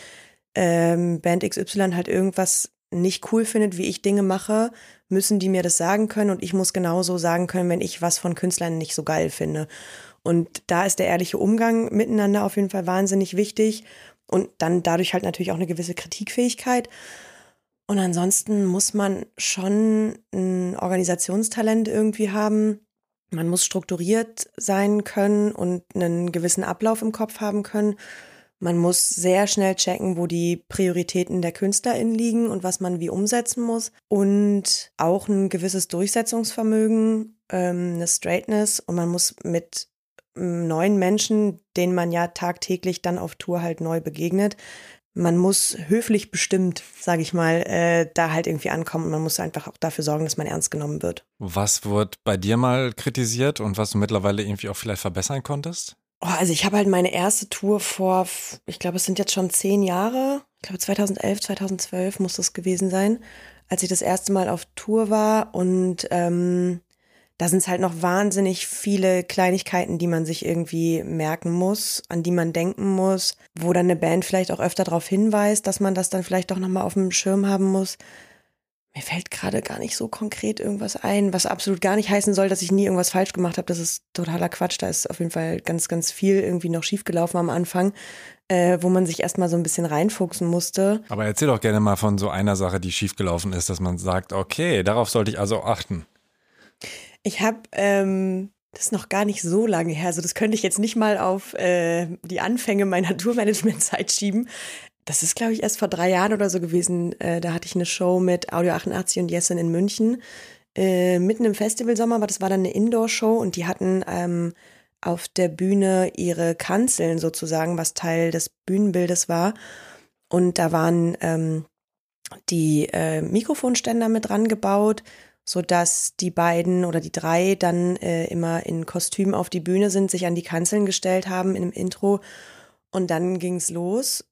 ähm, Band XY halt irgendwas nicht cool findet, wie ich Dinge mache, müssen die mir das sagen können und ich muss genauso sagen können, wenn ich was von Künstlern nicht so geil finde. Und da ist der ehrliche Umgang miteinander auf jeden Fall wahnsinnig wichtig und dann dadurch halt natürlich auch eine gewisse Kritikfähigkeit. Und ansonsten muss man schon ein Organisationstalent irgendwie haben. Man muss strukturiert sein können und einen gewissen Ablauf im Kopf haben können. Man muss sehr schnell checken, wo die Prioritäten der KünstlerInnen liegen und was man wie umsetzen muss. Und auch ein gewisses Durchsetzungsvermögen, ähm, eine Straightness. Und man muss mit neuen Menschen, denen man ja tagtäglich dann auf Tour halt neu begegnet. Man muss höflich bestimmt, sage ich mal, äh, da halt irgendwie ankommen und man muss einfach auch dafür sorgen, dass man ernst genommen wird. Was wird bei dir mal kritisiert und was du mittlerweile irgendwie auch vielleicht verbessern konntest? Oh, also ich habe halt meine erste Tour vor, ich glaube, es sind jetzt schon zehn Jahre, ich glaube 2011, 2012 muss das gewesen sein, als ich das erste Mal auf Tour war und ähm, da sind es halt noch wahnsinnig viele Kleinigkeiten, die man sich irgendwie merken muss, an die man denken muss, wo dann eine Band vielleicht auch öfter darauf hinweist, dass man das dann vielleicht doch nochmal auf dem Schirm haben muss. Mir fällt gerade gar nicht so konkret irgendwas ein, was absolut gar nicht heißen soll, dass ich nie irgendwas falsch gemacht habe. Das ist totaler Quatsch. Da ist auf jeden Fall ganz, ganz viel irgendwie noch schiefgelaufen am Anfang, äh, wo man sich erstmal so ein bisschen reinfuchsen musste. Aber erzähl doch gerne mal von so einer Sache, die schiefgelaufen ist, dass man sagt, okay, darauf sollte ich also achten. Ich habe, ähm, das noch gar nicht so lange her, also das könnte ich jetzt nicht mal auf äh, die Anfänge meiner Tourmanagement-Zeit schieben. Das ist, glaube ich, erst vor drei Jahren oder so gewesen. Äh, da hatte ich eine Show mit Audio 88 und Jessen in München. Äh, mitten im Festivalsommer, aber das war dann eine Indoor-Show und die hatten ähm, auf der Bühne ihre Kanzeln sozusagen, was Teil des Bühnenbildes war. Und da waren ähm, die äh, Mikrofonständer mit dran gebaut, sodass die beiden oder die drei dann äh, immer in Kostüm auf die Bühne sind, sich an die Kanzeln gestellt haben in dem Intro. Und dann ging's los.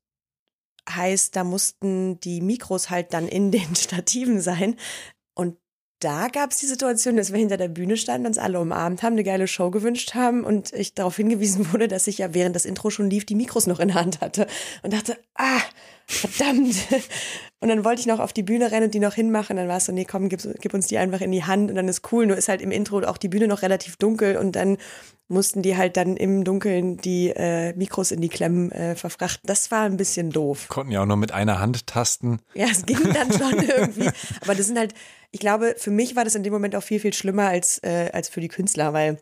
Heißt, da mussten die Mikros halt dann in den Stativen sein. Und da gab es die Situation, dass wir hinter der Bühne standen, uns alle umarmt haben, eine geile Show gewünscht haben und ich darauf hingewiesen wurde, dass ich ja während das Intro schon lief, die Mikros noch in der Hand hatte und dachte, ah, verdammt. Und dann wollte ich noch auf die Bühne rennen und die noch hinmachen. Dann war es so, nee, komm, gib, gib, uns die einfach in die Hand und dann ist cool. Nur ist halt im Intro auch die Bühne noch relativ dunkel und dann mussten die halt dann im Dunkeln die äh, Mikros in die Klemmen äh, verfrachten. Das war ein bisschen doof. Konnten ja auch nur mit einer Hand tasten. Ja, es ging dann schon irgendwie. Aber das sind halt, ich glaube, für mich war das in dem Moment auch viel, viel schlimmer als, äh, als für die Künstler, weil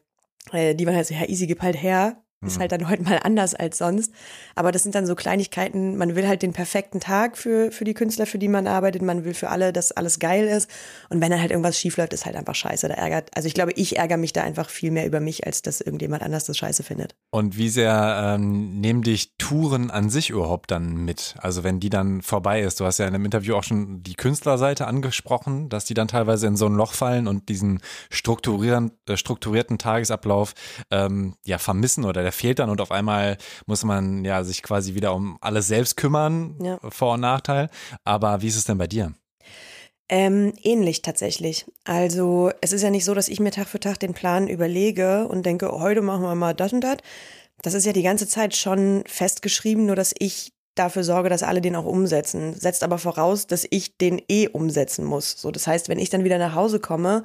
äh, die waren halt so, ja, easy, gib halt her. Ist halt dann heute mal anders als sonst. Aber das sind dann so Kleinigkeiten. Man will halt den perfekten Tag für, für die Künstler, für die man arbeitet. Man will für alle, dass alles geil ist. Und wenn dann halt irgendwas schief läuft, ist halt einfach scheiße. Da ärgert, also ich glaube, ich ärgere mich da einfach viel mehr über mich, als dass irgendjemand anders das scheiße findet. Und wie sehr ähm, nehmen dich Touren an sich überhaupt dann mit? Also wenn die dann vorbei ist. Du hast ja in einem Interview auch schon die Künstlerseite angesprochen, dass die dann teilweise in so ein Loch fallen und diesen äh, strukturierten Tagesablauf ähm, ja vermissen oder der fehlt dann und auf einmal muss man ja sich quasi wieder um alles selbst kümmern, ja. Vor- und Nachteil. Aber wie ist es denn bei dir? Ähm, ähnlich tatsächlich. Also es ist ja nicht so, dass ich mir Tag für Tag den Plan überlege und denke, oh, heute machen wir mal das und das. Das ist ja die ganze Zeit schon festgeschrieben, nur dass ich dafür sorge, dass alle den auch umsetzen. Setzt aber voraus, dass ich den eh umsetzen muss. So, das heißt, wenn ich dann wieder nach Hause komme,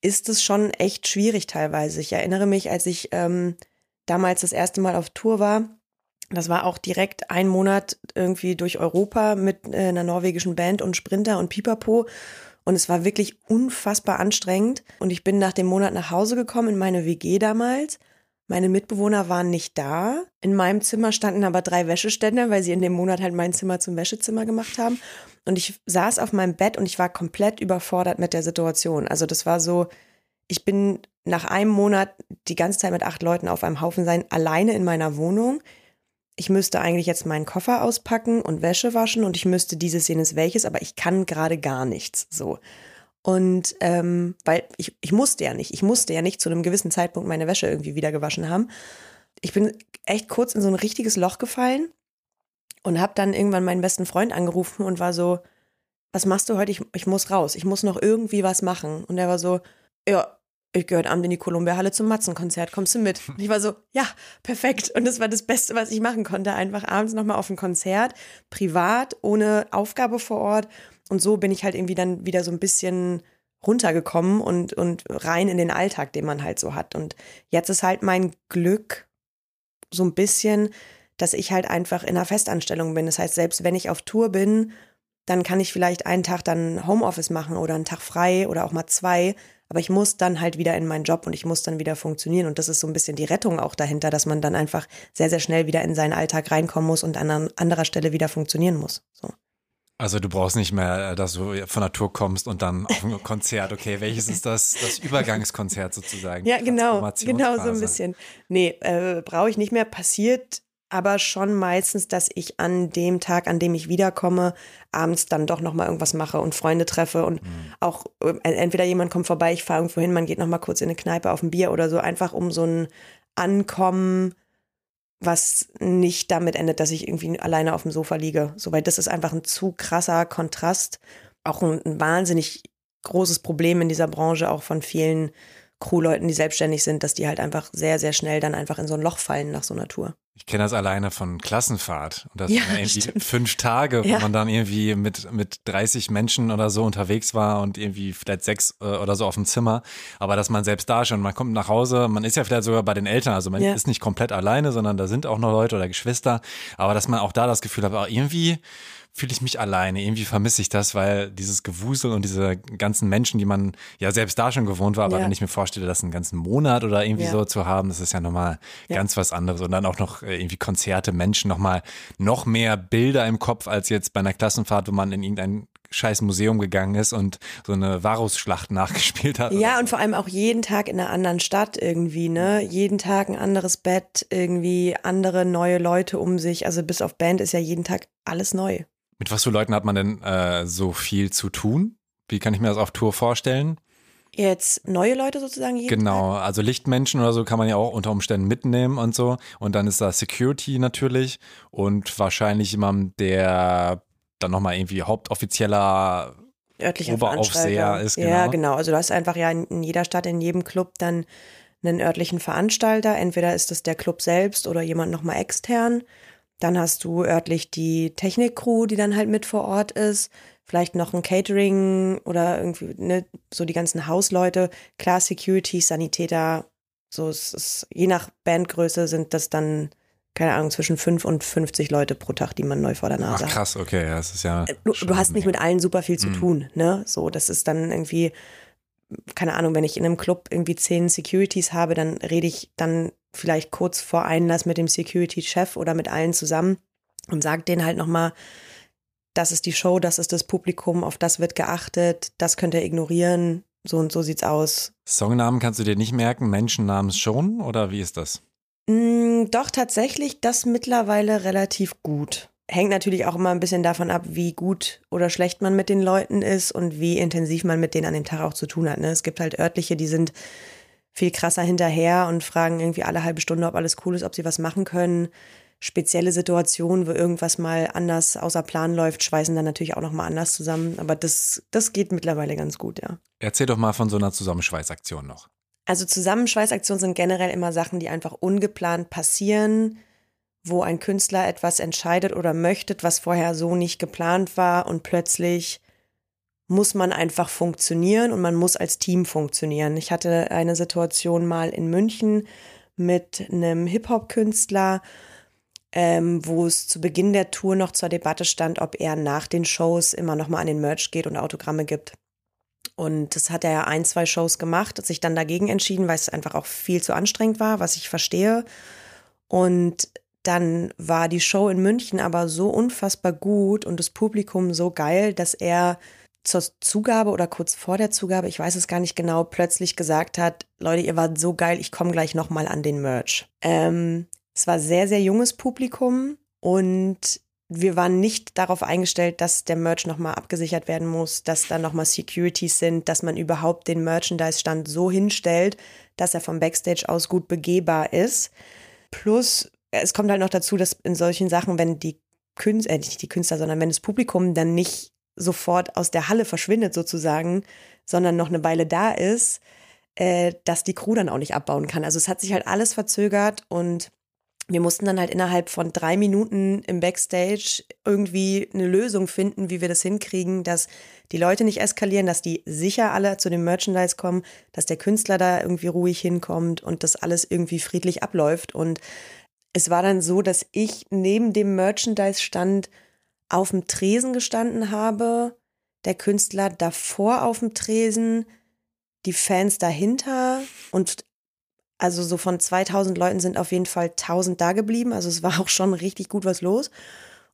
ist es schon echt schwierig teilweise. Ich erinnere mich, als ich ähm, damals das erste Mal auf Tour war. Das war auch direkt ein Monat irgendwie durch Europa mit äh, einer norwegischen Band und Sprinter und Pipapo. Und es war wirklich unfassbar anstrengend. Und ich bin nach dem Monat nach Hause gekommen in meine WG damals. Meine Mitbewohner waren nicht da. In meinem Zimmer standen aber drei Wäscheständer, weil sie in dem Monat halt mein Zimmer zum Wäschezimmer gemacht haben. Und ich saß auf meinem Bett und ich war komplett überfordert mit der Situation. Also das war so, ich bin nach einem Monat die ganze Zeit mit acht Leuten auf einem Haufen sein, alleine in meiner Wohnung. Ich müsste eigentlich jetzt meinen Koffer auspacken und Wäsche waschen und ich müsste dieses, jenes, welches, aber ich kann gerade gar nichts so. Und ähm, weil ich, ich musste ja nicht, ich musste ja nicht zu einem gewissen Zeitpunkt meine Wäsche irgendwie wieder gewaschen haben. Ich bin echt kurz in so ein richtiges Loch gefallen und habe dann irgendwann meinen besten Freund angerufen und war so, was machst du heute? Ich, ich muss raus, ich muss noch irgendwie was machen. Und er war so, ja, ich gehört Abend in die Columbia-Halle zum Matzenkonzert, kommst du mit? Und ich war so, ja, perfekt. Und das war das Beste, was ich machen konnte. Einfach abends nochmal auf ein Konzert, privat, ohne Aufgabe vor Ort. Und so bin ich halt irgendwie dann wieder so ein bisschen runtergekommen und, und rein in den Alltag, den man halt so hat. Und jetzt ist halt mein Glück so ein bisschen, dass ich halt einfach in einer Festanstellung bin. Das heißt, selbst wenn ich auf Tour bin, dann kann ich vielleicht einen Tag dann Homeoffice machen oder einen Tag frei oder auch mal zwei aber ich muss dann halt wieder in meinen Job und ich muss dann wieder funktionieren. Und das ist so ein bisschen die Rettung auch dahinter, dass man dann einfach sehr, sehr schnell wieder in seinen Alltag reinkommen muss und an anderer Stelle wieder funktionieren muss. So. Also du brauchst nicht mehr, dass du von der Tour kommst und dann auf ein Konzert. Okay, welches ist das, das Übergangskonzert sozusagen? Ja, genau, genau so ein bisschen. Nee, äh, brauche ich nicht mehr. Passiert aber schon meistens, dass ich an dem Tag, an dem ich wiederkomme, abends dann doch noch mal irgendwas mache und Freunde treffe und mhm. auch äh, entweder jemand kommt vorbei, ich fahre irgendwo hin, man geht noch mal kurz in eine Kneipe auf ein Bier oder so, einfach um so ein Ankommen, was nicht damit endet, dass ich irgendwie alleine auf dem Sofa liege. Soweit das ist einfach ein zu krasser Kontrast, auch ein, ein wahnsinnig großes Problem in dieser Branche, auch von vielen Crewleuten, die selbstständig sind, dass die halt einfach sehr, sehr schnell dann einfach in so ein Loch fallen nach so einer Tour. Ich kenne das alleine von Klassenfahrt. Und das ja, sind irgendwie stimmt. fünf Tage, wo ja. man dann irgendwie mit, mit 30 Menschen oder so unterwegs war und irgendwie vielleicht sechs äh, oder so auf dem Zimmer. Aber dass man selbst da schon, man kommt nach Hause, man ist ja vielleicht sogar bei den Eltern, also man ja. ist nicht komplett alleine, sondern da sind auch noch Leute oder Geschwister. Aber dass man auch da das Gefühl hat, oh, irgendwie fühle ich mich alleine. Irgendwie vermisse ich das, weil dieses Gewusel und diese ganzen Menschen, die man ja selbst da schon gewohnt war, aber ja. wenn ich mir vorstelle, das einen ganzen Monat oder irgendwie ja. so zu haben, das ist ja nochmal ja. ganz was anderes. Und dann auch noch äh, irgendwie Konzerte, Menschen, nochmal noch mehr Bilder im Kopf als jetzt bei einer Klassenfahrt, wo man in irgendein scheiß Museum gegangen ist und so eine Varusschlacht nachgespielt hat. Ja, und vor allem auch jeden Tag in einer anderen Stadt irgendwie, ne? Jeden Tag ein anderes Bett, irgendwie andere neue Leute um sich. Also bis auf Band ist ja jeden Tag alles neu. Mit was für Leuten hat man denn äh, so viel zu tun? Wie kann ich mir das auf Tour vorstellen? Jetzt neue Leute sozusagen jeden Genau, Tag? also Lichtmenschen oder so kann man ja auch unter Umständen mitnehmen und so. Und dann ist da Security natürlich und wahrscheinlich jemand, der dann nochmal irgendwie hauptoffizieller örtlicher Oberaufseher Veranstalter. ist, genau. Ja, genau. Also du hast einfach ja in, in jeder Stadt, in jedem Club dann einen örtlichen Veranstalter. Entweder ist es der Club selbst oder jemand nochmal extern. Dann hast du örtlich die Technikcrew, die dann halt mit vor Ort ist. Vielleicht noch ein Catering oder irgendwie, ne, so die ganzen Hausleute. Klar, Security, Sanitäter. So, es ist, je nach Bandgröße sind das dann, keine Ahnung, zwischen 5 und 50 Leute pro Tag, die man neu vor der Ach Nase hat. krass, okay, ja, das ist ja. Äh, Du, du hast nicht mit allen super viel zu Mhm. tun, ne? So, das ist dann irgendwie, keine Ahnung, wenn ich in einem Club irgendwie zehn Securities habe, dann rede ich dann vielleicht kurz vor Einlass mit dem Security-Chef oder mit allen zusammen und sage denen halt nochmal, das ist die Show, das ist das Publikum, auf das wird geachtet, das könnt ihr ignorieren, so und so sieht's aus. Songnamen kannst du dir nicht merken, Menschennamen schon oder wie ist das? Mm, doch tatsächlich das mittlerweile relativ gut. Hängt natürlich auch immer ein bisschen davon ab, wie gut oder schlecht man mit den Leuten ist und wie intensiv man mit denen an dem Tag auch zu tun hat. Ne? Es gibt halt örtliche, die sind viel krasser hinterher und fragen irgendwie alle halbe Stunde, ob alles cool ist, ob sie was machen können. Spezielle Situationen, wo irgendwas mal anders außer Plan läuft, schweißen dann natürlich auch nochmal anders zusammen. Aber das, das geht mittlerweile ganz gut, ja. Erzähl doch mal von so einer Zusammenschweißaktion noch. Also Zusammenschweißaktionen sind generell immer Sachen, die einfach ungeplant passieren, wo ein Künstler etwas entscheidet oder möchte, was vorher so nicht geplant war und plötzlich muss man einfach funktionieren und man muss als Team funktionieren. Ich hatte eine Situation mal in München mit einem Hip-Hop-Künstler, ähm, wo es zu Beginn der Tour noch zur Debatte stand, ob er nach den Shows immer noch mal an den Merch geht und Autogramme gibt. Und das hat er ja ein, zwei Shows gemacht, hat sich dann dagegen entschieden, weil es einfach auch viel zu anstrengend war, was ich verstehe. Und dann war die Show in München aber so unfassbar gut und das Publikum so geil, dass er zur Zugabe oder kurz vor der Zugabe, ich weiß es gar nicht genau, plötzlich gesagt hat, Leute, ihr wart so geil, ich komme gleich nochmal an den Merch. Ähm, es war sehr, sehr junges Publikum und wir waren nicht darauf eingestellt, dass der Merch nochmal abgesichert werden muss, dass da nochmal Securities sind, dass man überhaupt den Merchandise-Stand so hinstellt, dass er vom Backstage aus gut begehbar ist. Plus, es kommt halt noch dazu, dass in solchen Sachen, wenn die Künstler, äh, nicht die Künstler, sondern wenn das Publikum dann nicht sofort aus der Halle verschwindet sozusagen, sondern noch eine Weile da ist, äh, dass die Crew dann auch nicht abbauen kann. Also es hat sich halt alles verzögert und wir mussten dann halt innerhalb von drei Minuten im Backstage irgendwie eine Lösung finden, wie wir das hinkriegen, dass die Leute nicht eskalieren, dass die sicher alle zu dem Merchandise kommen, dass der Künstler da irgendwie ruhig hinkommt und das alles irgendwie friedlich abläuft. Und es war dann so, dass ich neben dem Merchandise-Stand auf dem Tresen gestanden habe, der Künstler davor auf dem Tresen, die Fans dahinter und also so von 2000 Leuten sind auf jeden Fall 1000 da geblieben. Also es war auch schon richtig gut was los.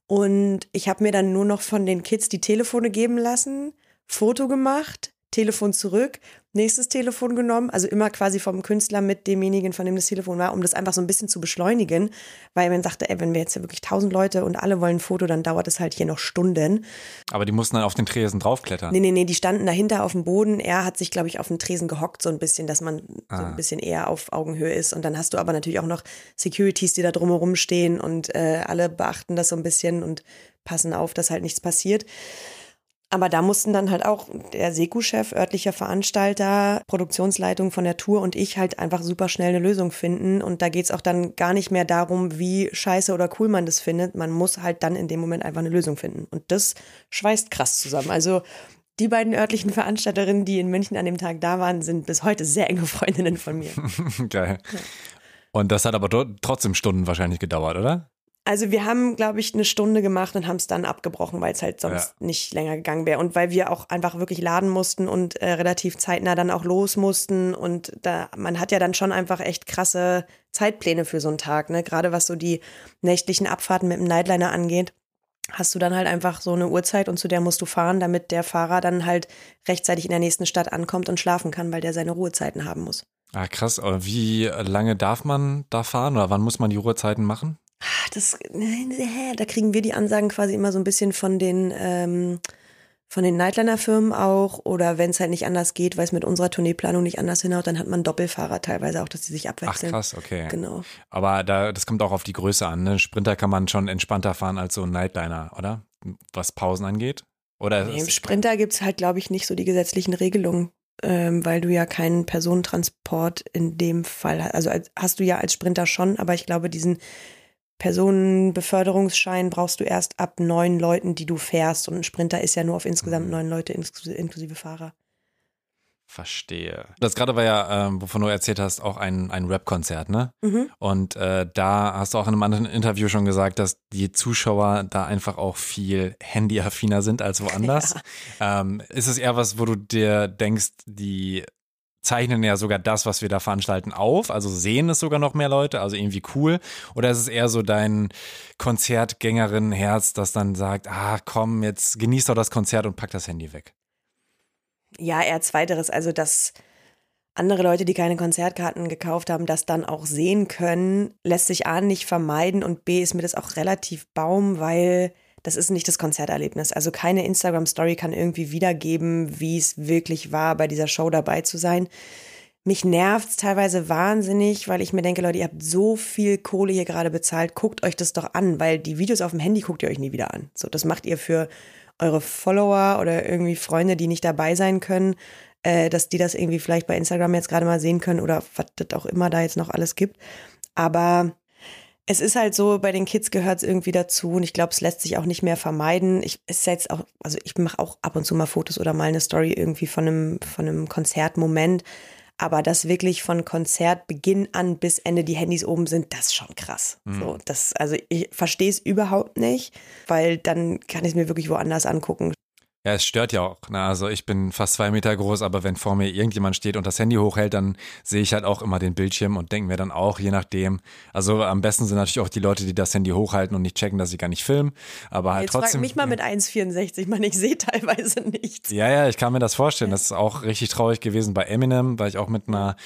Und ich habe mir dann nur noch von den Kids die Telefone geben lassen, Foto gemacht, Telefon zurück, nächstes Telefon genommen, also immer quasi vom Künstler mit demjenigen, von dem das Telefon war, um das einfach so ein bisschen zu beschleunigen, weil man sagte, ey, wenn wir jetzt hier wirklich tausend Leute und alle wollen ein Foto, dann dauert es halt hier noch Stunden. Aber die mussten dann auf den Tresen draufklettern. Nee, nee, nee, die standen dahinter auf dem Boden. Er hat sich, glaube ich, auf den Tresen gehockt, so ein bisschen, dass man so Ah. ein bisschen eher auf Augenhöhe ist. Und dann hast du aber natürlich auch noch Securities, die da drumherum stehen und äh, alle beachten das so ein bisschen und passen auf, dass halt nichts passiert. Aber da mussten dann halt auch der Seku-Chef, örtlicher Veranstalter, Produktionsleitung von der Tour und ich halt einfach super schnell eine Lösung finden. Und da geht's auch dann gar nicht mehr darum, wie scheiße oder cool man das findet. Man muss halt dann in dem Moment einfach eine Lösung finden. Und das schweißt krass zusammen. Also die beiden örtlichen Veranstalterinnen, die in München an dem Tag da waren, sind bis heute sehr enge Freundinnen von mir. Geil. Und das hat aber trotzdem Stunden wahrscheinlich gedauert, oder? Also wir haben, glaube ich, eine Stunde gemacht und haben es dann abgebrochen, weil es halt sonst nicht länger gegangen wäre. Und weil wir auch einfach wirklich laden mussten und äh, relativ zeitnah dann auch los mussten. Und da, man hat ja dann schon einfach echt krasse Zeitpläne für so einen Tag, ne? Gerade was so die nächtlichen Abfahrten mit dem Nightliner angeht. hast du dann halt einfach so eine Uhrzeit und zu der musst du fahren, damit der Fahrer dann halt rechtzeitig in der nächsten Stadt ankommt und schlafen kann, weil der seine Ruhezeiten haben muss. Ah, krass. Wie lange darf man da fahren oder wann muss man die Ruhezeiten machen? Das, da kriegen wir die Ansagen quasi immer so ein bisschen von den, ähm, von den Nightliner-Firmen auch oder wenn es halt nicht anders geht, weil es mit unserer Tourneeplanung nicht anders hinhaut, dann hat man Doppelfahrer teilweise auch, dass die sich abwechseln. Ach krass, okay. Genau. Aber da, das kommt auch auf die Größe an. Ne? Sprinter kann man schon entspannter fahren als so ein Nightliner, oder? Was Pausen angeht? Oder nee, Im Sprinter gibt es halt, glaube ich, nicht so die gesetzlichen Regelungen, ähm, weil du ja keinen Personentransport in dem Fall hast. Also als, hast du ja als Sprinter schon, aber ich glaube, diesen Personenbeförderungsschein brauchst du erst ab neun Leuten, die du fährst. Und ein Sprinter ist ja nur auf insgesamt mhm. neun Leute inklusive Fahrer. Verstehe. Das gerade war ja, ähm, wovon du erzählt hast, auch ein, ein Rap-Konzert, ne? Mhm. Und äh, da hast du auch in einem anderen Interview schon gesagt, dass die Zuschauer da einfach auch viel handyaffiner sind als woanders. Ja. Ähm, ist es eher was, wo du dir denkst, die zeichnen ja sogar das, was wir da veranstalten, auf. Also sehen es sogar noch mehr Leute, also irgendwie cool. Oder ist es eher so dein Konzertgängerinnenherz, das dann sagt, ah, komm, jetzt genieß doch das Konzert und pack das Handy weg? Ja, eher zweiteres. Also, dass andere Leute, die keine Konzertkarten gekauft haben, das dann auch sehen können, lässt sich A nicht vermeiden und B ist mir das auch relativ baum, weil das ist nicht das Konzerterlebnis. Also keine Instagram-Story kann irgendwie wiedergeben, wie es wirklich war, bei dieser Show dabei zu sein. Mich nervt es teilweise wahnsinnig, weil ich mir denke, Leute, ihr habt so viel Kohle hier gerade bezahlt, guckt euch das doch an, weil die Videos auf dem Handy guckt ihr euch nie wieder an. So, das macht ihr für eure Follower oder irgendwie Freunde, die nicht dabei sein können, äh, dass die das irgendwie vielleicht bei Instagram jetzt gerade mal sehen können oder was das auch immer da jetzt noch alles gibt. Aber es ist halt so, bei den Kids gehört es irgendwie dazu und ich glaube, es lässt sich auch nicht mehr vermeiden. Ich jetzt auch, also ich mache auch ab und zu mal Fotos oder mal eine Story irgendwie von einem, von einem Konzertmoment. Aber dass wirklich von Konzertbeginn an bis Ende die Handys oben sind, das ist schon krass. Mhm. So, das, also ich verstehe es überhaupt nicht, weil dann kann ich es mir wirklich woanders angucken. Ja, es stört ja auch. Ne? Also ich bin fast zwei Meter groß, aber wenn vor mir irgendjemand steht und das Handy hochhält, dann sehe ich halt auch immer den Bildschirm und denke mir dann auch, je nachdem. Also am besten sind natürlich auch die Leute, die das Handy hochhalten und nicht checken, dass sie gar nicht filmen. Aber halt Jetzt trotzdem. Frag mich mal mit 1,64, man, ich sehe teilweise nichts. Ja, ja, ich kann mir das vorstellen. Das ist auch richtig traurig gewesen bei Eminem, weil ich auch mit einer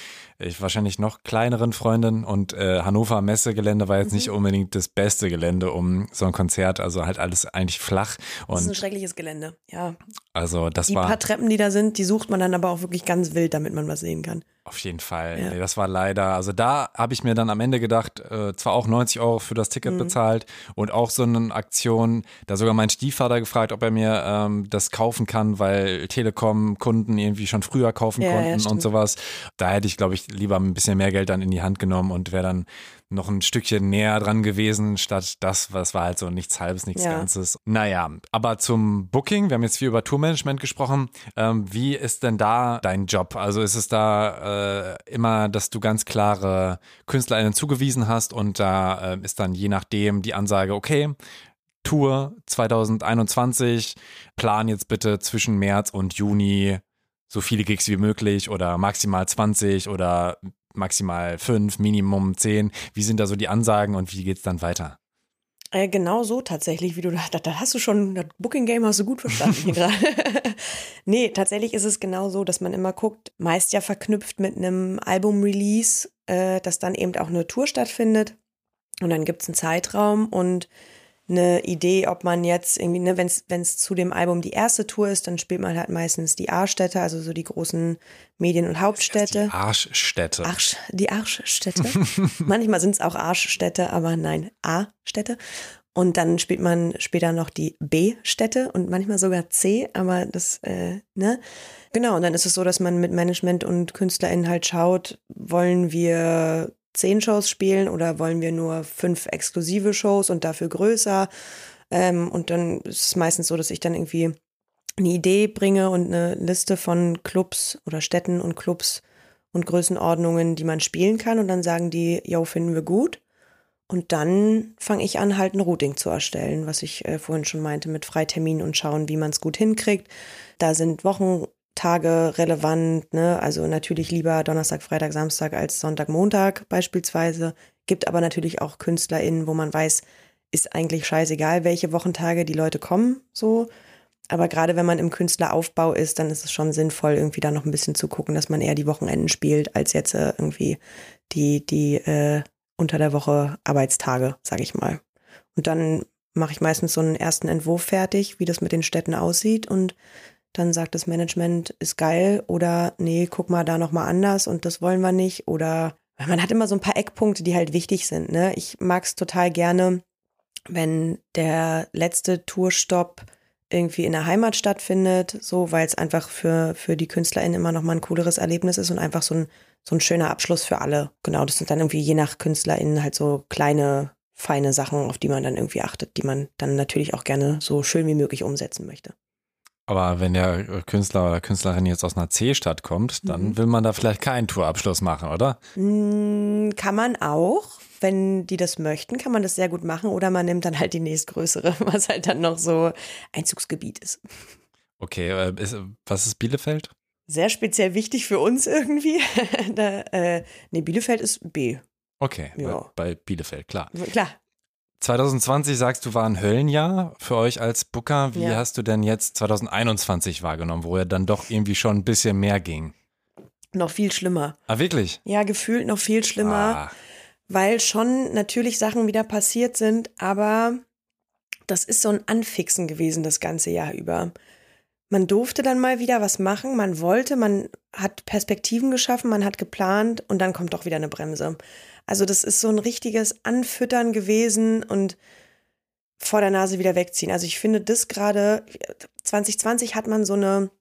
ich wahrscheinlich noch kleineren Freundin und äh, Hannover Messegelände war jetzt mhm. nicht unbedingt das beste Gelände um so ein Konzert, also halt alles eigentlich flach. Und das ist ein schreckliches Gelände, ja. Also das die war. Die paar Treppen, die da sind, die sucht man dann aber auch wirklich ganz wild, damit man was sehen kann. Auf jeden Fall. Ja. Nee, das war leider, also da habe ich mir dann am Ende gedacht, äh, zwar auch 90 Euro für das Ticket mhm. bezahlt und auch so eine Aktion, da sogar mein Stiefvater gefragt, ob er mir ähm, das kaufen kann, weil Telekom-Kunden irgendwie schon früher kaufen ja, konnten ja, und sowas. Da hätte ich, glaube ich, lieber ein bisschen mehr Geld dann in die Hand genommen und wäre dann noch ein Stückchen näher dran gewesen, statt das, was war halt so nichts Halbes, nichts ja. Ganzes. Naja, aber zum Booking, wir haben jetzt viel über Tourmanagement gesprochen. Ähm, wie ist denn da dein Job? Also ist es da äh, immer, dass du ganz klare KünstlerInnen zugewiesen hast und da äh, ist dann je nachdem die Ansage, okay, Tour 2021, plan jetzt bitte zwischen März und Juni so viele Gigs wie möglich oder maximal 20 oder maximal fünf, Minimum zehn. Wie sind da so die Ansagen und wie geht es dann weiter? Äh, genau so tatsächlich, wie du da, da hast du schon, das Booking Game hast du gut verstanden hier gerade. nee, tatsächlich ist es genau so, dass man immer guckt, meist ja verknüpft mit einem Album-Release, äh, dass dann eben auch eine Tour stattfindet. Und dann gibt es einen Zeitraum und eine Idee, ob man jetzt irgendwie, ne, wenn es zu dem Album die erste Tour ist, dann spielt man halt meistens die A-Städte, also so die großen Medien- und Hauptstädte. Die Arschstädte. Arsch, die Arschstädte. Manchmal sind es auch Arschstädte, aber nein, A-Städte. Und dann spielt man später noch die B-Städte und manchmal sogar C, aber das, äh, ne? Genau, und dann ist es so, dass man mit Management und KünstlerInnen halt schaut, wollen wir zehn Shows spielen oder wollen wir nur fünf exklusive Shows und dafür größer? Ähm, und dann ist es meistens so, dass ich dann irgendwie eine Idee bringe und eine Liste von Clubs oder Städten und Clubs und Größenordnungen, die man spielen kann. Und dann sagen die, yo, finden wir gut. Und dann fange ich an, halt ein Routing zu erstellen, was ich äh, vorhin schon meinte, mit Freiterminen und schauen, wie man es gut hinkriegt. Da sind Wochen, Tage relevant, ne? Also natürlich lieber Donnerstag, Freitag, Samstag als Sonntag, Montag beispielsweise. Gibt aber natürlich auch KünstlerInnen, wo man weiß, ist eigentlich scheißegal, welche Wochentage die Leute kommen, so. Aber gerade wenn man im Künstleraufbau ist, dann ist es schon sinnvoll, irgendwie da noch ein bisschen zu gucken, dass man eher die Wochenenden spielt, als jetzt äh, irgendwie die, die äh, unter der Woche Arbeitstage, sag ich mal. Und dann mache ich meistens so einen ersten Entwurf fertig, wie das mit den Städten aussieht und dann sagt das Management, ist geil oder nee, guck mal da nochmal anders und das wollen wir nicht oder man hat immer so ein paar Eckpunkte, die halt wichtig sind. Ne? Ich mag es total gerne, wenn der letzte Tourstopp irgendwie in der Heimat stattfindet, so, weil es einfach für, für die KünstlerInnen immer nochmal ein cooleres Erlebnis ist und einfach so ein, so ein schöner Abschluss für alle. Genau, das sind dann irgendwie je nach KünstlerInnen halt so kleine, feine Sachen, auf die man dann irgendwie achtet, die man dann natürlich auch gerne so schön wie möglich umsetzen möchte. Aber wenn der Künstler oder Künstlerin jetzt aus einer C-Stadt kommt, dann mhm. will man da vielleicht keinen Tourabschluss machen, oder? Mm, kann man auch. Wenn die das möchten, kann man das sehr gut machen. Oder man nimmt dann halt die nächstgrößere, was halt dann noch so Einzugsgebiet ist. Okay, äh, was ist Bielefeld? Sehr speziell wichtig für uns irgendwie. da, äh, nee, Bielefeld ist B. Okay, ja. bei, bei Bielefeld, klar. Klar. 2020 sagst du war ein Höllenjahr für euch als Booker. Wie ja. hast du denn jetzt 2021 wahrgenommen, wo er dann doch irgendwie schon ein bisschen mehr ging? Noch viel schlimmer. Ah, wirklich? Ja, gefühlt noch viel schlimmer, ah. weil schon natürlich Sachen wieder passiert sind, aber das ist so ein Anfixen gewesen das ganze Jahr über. Man durfte dann mal wieder was machen, man wollte, man hat Perspektiven geschaffen, man hat geplant und dann kommt doch wieder eine Bremse. Also das ist so ein richtiges Anfüttern gewesen und vor der Nase wieder wegziehen. Also ich finde das gerade, 2020 hat man so eine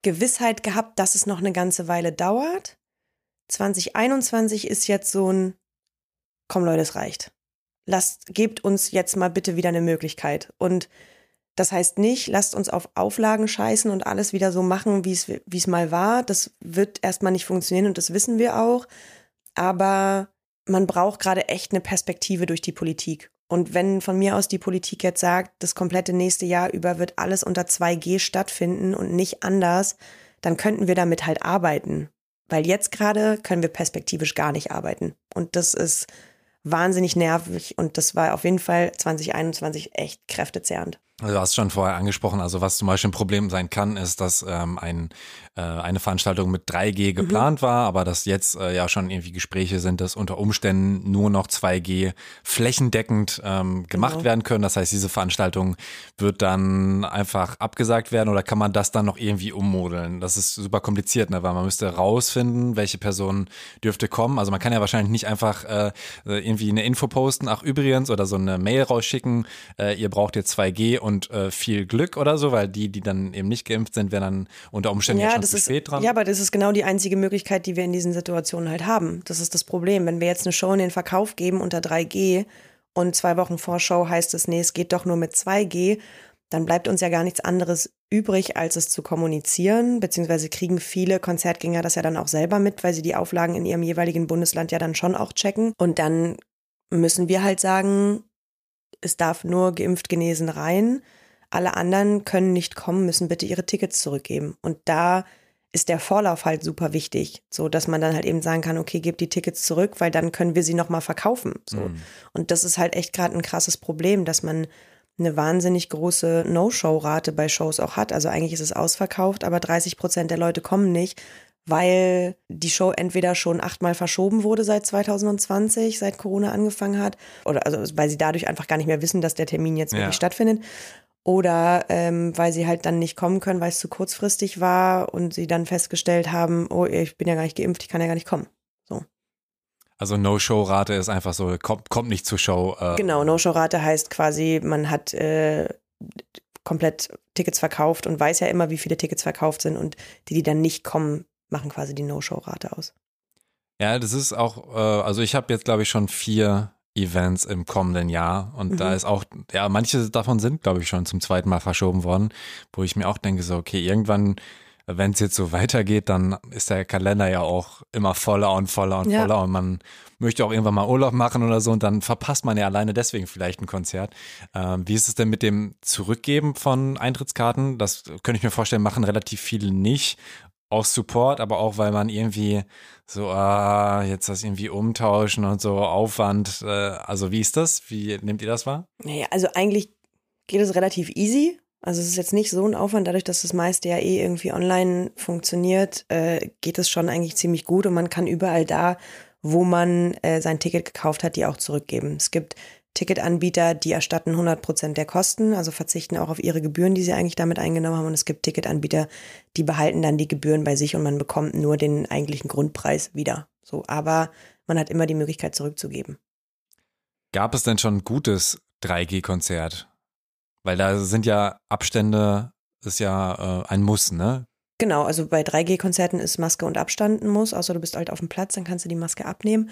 Gewissheit gehabt, dass es noch eine ganze Weile dauert. 2021 ist jetzt so ein, komm Leute, es reicht. Lasst, gebt uns jetzt mal bitte wieder eine Möglichkeit. Und das heißt nicht, lasst uns auf Auflagen scheißen und alles wieder so machen, wie es, mal war. Das wird erstmal nicht funktionieren und das wissen wir auch aber man braucht gerade echt eine Perspektive durch die Politik. Und wenn von mir aus die Politik jetzt sagt, das komplette nächste Jahr über wird alles unter 2G stattfinden und nicht anders, dann könnten wir damit halt arbeiten. Weil jetzt gerade können wir perspektivisch gar nicht arbeiten. Und das ist wahnsinnig nervig und das war auf jeden Fall 2021 echt kräftezehrend. Also du hast schon vorher angesprochen, also was zum Beispiel ein Problem sein kann, ist, dass ähm, ein, äh, eine Veranstaltung mit 3G mhm. geplant mhm. war, aber dass jetzt äh, ja schon irgendwie Gespräche sind, dass unter Umständen nur noch 2G flächendeckend ähm, gemacht genau. werden können. Das heißt, diese Veranstaltung wird dann einfach abgesagt werden oder kann man das dann noch irgendwie ummodeln? Das ist super kompliziert, ne? weil man müsste rausfinden, welche Person dürfte kommen. Also man kann ja wahrscheinlich nicht einfach äh, irgendwie eine Info posten, ach übrigens, oder so eine Mail rausschicken, äh, ihr braucht jetzt 2G und äh, viel Glück oder so, weil die, die dann eben nicht geimpft sind, werden dann unter Umständen ja, ja schon zu ist, spät dran. Ja, aber das ist genau die einzige Möglichkeit, die wir in diesen Situationen halt haben. Das ist das Problem. Wenn wir jetzt eine Show in den Verkauf geben unter 3G und zwei Wochen vor Show heißt es, nee, es geht doch nur mit 2G, dann bleibt uns ja gar nichts anderes übrig, als es zu kommunizieren, beziehungsweise kriegen viele Konzertgänger das ja dann auch selber mit, weil sie die Auflagen in ihrem jeweiligen Bundesland ja dann schon auch checken. Und dann müssen wir halt sagen, es darf nur geimpft genesen rein. Alle anderen können nicht kommen, müssen bitte ihre Tickets zurückgeben. Und da ist der Vorlauf halt super wichtig, so dass man dann halt eben sagen kann, okay, gebt die Tickets zurück, weil dann können wir sie nochmal verkaufen. So. Mhm. Und das ist halt echt gerade ein krasses Problem, dass man eine wahnsinnig große No-Show-Rate bei Shows auch hat. Also eigentlich ist es ausverkauft, aber 30 Prozent der Leute kommen nicht, weil die Show entweder schon achtmal verschoben wurde seit 2020, seit Corona angefangen hat, oder also weil sie dadurch einfach gar nicht mehr wissen, dass der Termin jetzt wirklich ja. stattfindet. Oder ähm, weil sie halt dann nicht kommen können, weil es zu kurzfristig war und sie dann festgestellt haben, oh, ich bin ja gar nicht geimpft, ich kann ja gar nicht kommen. So. Also No-Show-Rate ist einfach so, kommt, kommt nicht zur Show. Äh. Genau, No-Show-Rate heißt quasi, man hat äh, komplett Tickets verkauft und weiß ja immer, wie viele Tickets verkauft sind und die, die dann nicht kommen, machen quasi die No-Show-Rate aus. Ja, das ist auch, äh, also ich habe jetzt, glaube ich, schon vier Events im kommenden Jahr und mhm. da ist auch, ja, manche davon sind, glaube ich, schon zum zweiten Mal verschoben worden, wo ich mir auch denke, so, okay, irgendwann, wenn es jetzt so weitergeht, dann ist der Kalender ja auch immer voller und voller und ja. voller und man möchte auch irgendwann mal Urlaub machen oder so und dann verpasst man ja alleine deswegen vielleicht ein Konzert. Ähm, wie ist es denn mit dem Zurückgeben von Eintrittskarten? Das könnte ich mir vorstellen, machen relativ viele nicht Auch Support, aber auch, weil man irgendwie so, ah, jetzt das irgendwie umtauschen und so Aufwand. Äh, also wie ist das? Wie nehmt ihr das wahr? Naja, also eigentlich geht es relativ easy. Also es ist jetzt nicht so ein Aufwand, dadurch, dass das meiste ja eh irgendwie online funktioniert, äh, geht es schon eigentlich ziemlich gut und man kann überall da, wo man äh, sein Ticket gekauft hat, die auch zurückgeben. Es gibt Ticketanbieter, die erstatten 100 Prozent der Kosten, also verzichten auch auf ihre Gebühren, die sie eigentlich damit eingenommen haben. Und es gibt Ticketanbieter, die behalten dann die Gebühren bei sich und man bekommt nur den eigentlichen Grundpreis wieder. So, aber man hat immer die Möglichkeit zurückzugeben. Gab es denn schon ein gutes 3G-Konzert? Weil da sind ja Abstände, ist ja äh, ein Muss, ne? Genau, also bei 3G-Konzerten ist Maske und Abstand ein Muss, außer du bist halt auf dem Platz, dann kannst du die Maske abnehmen.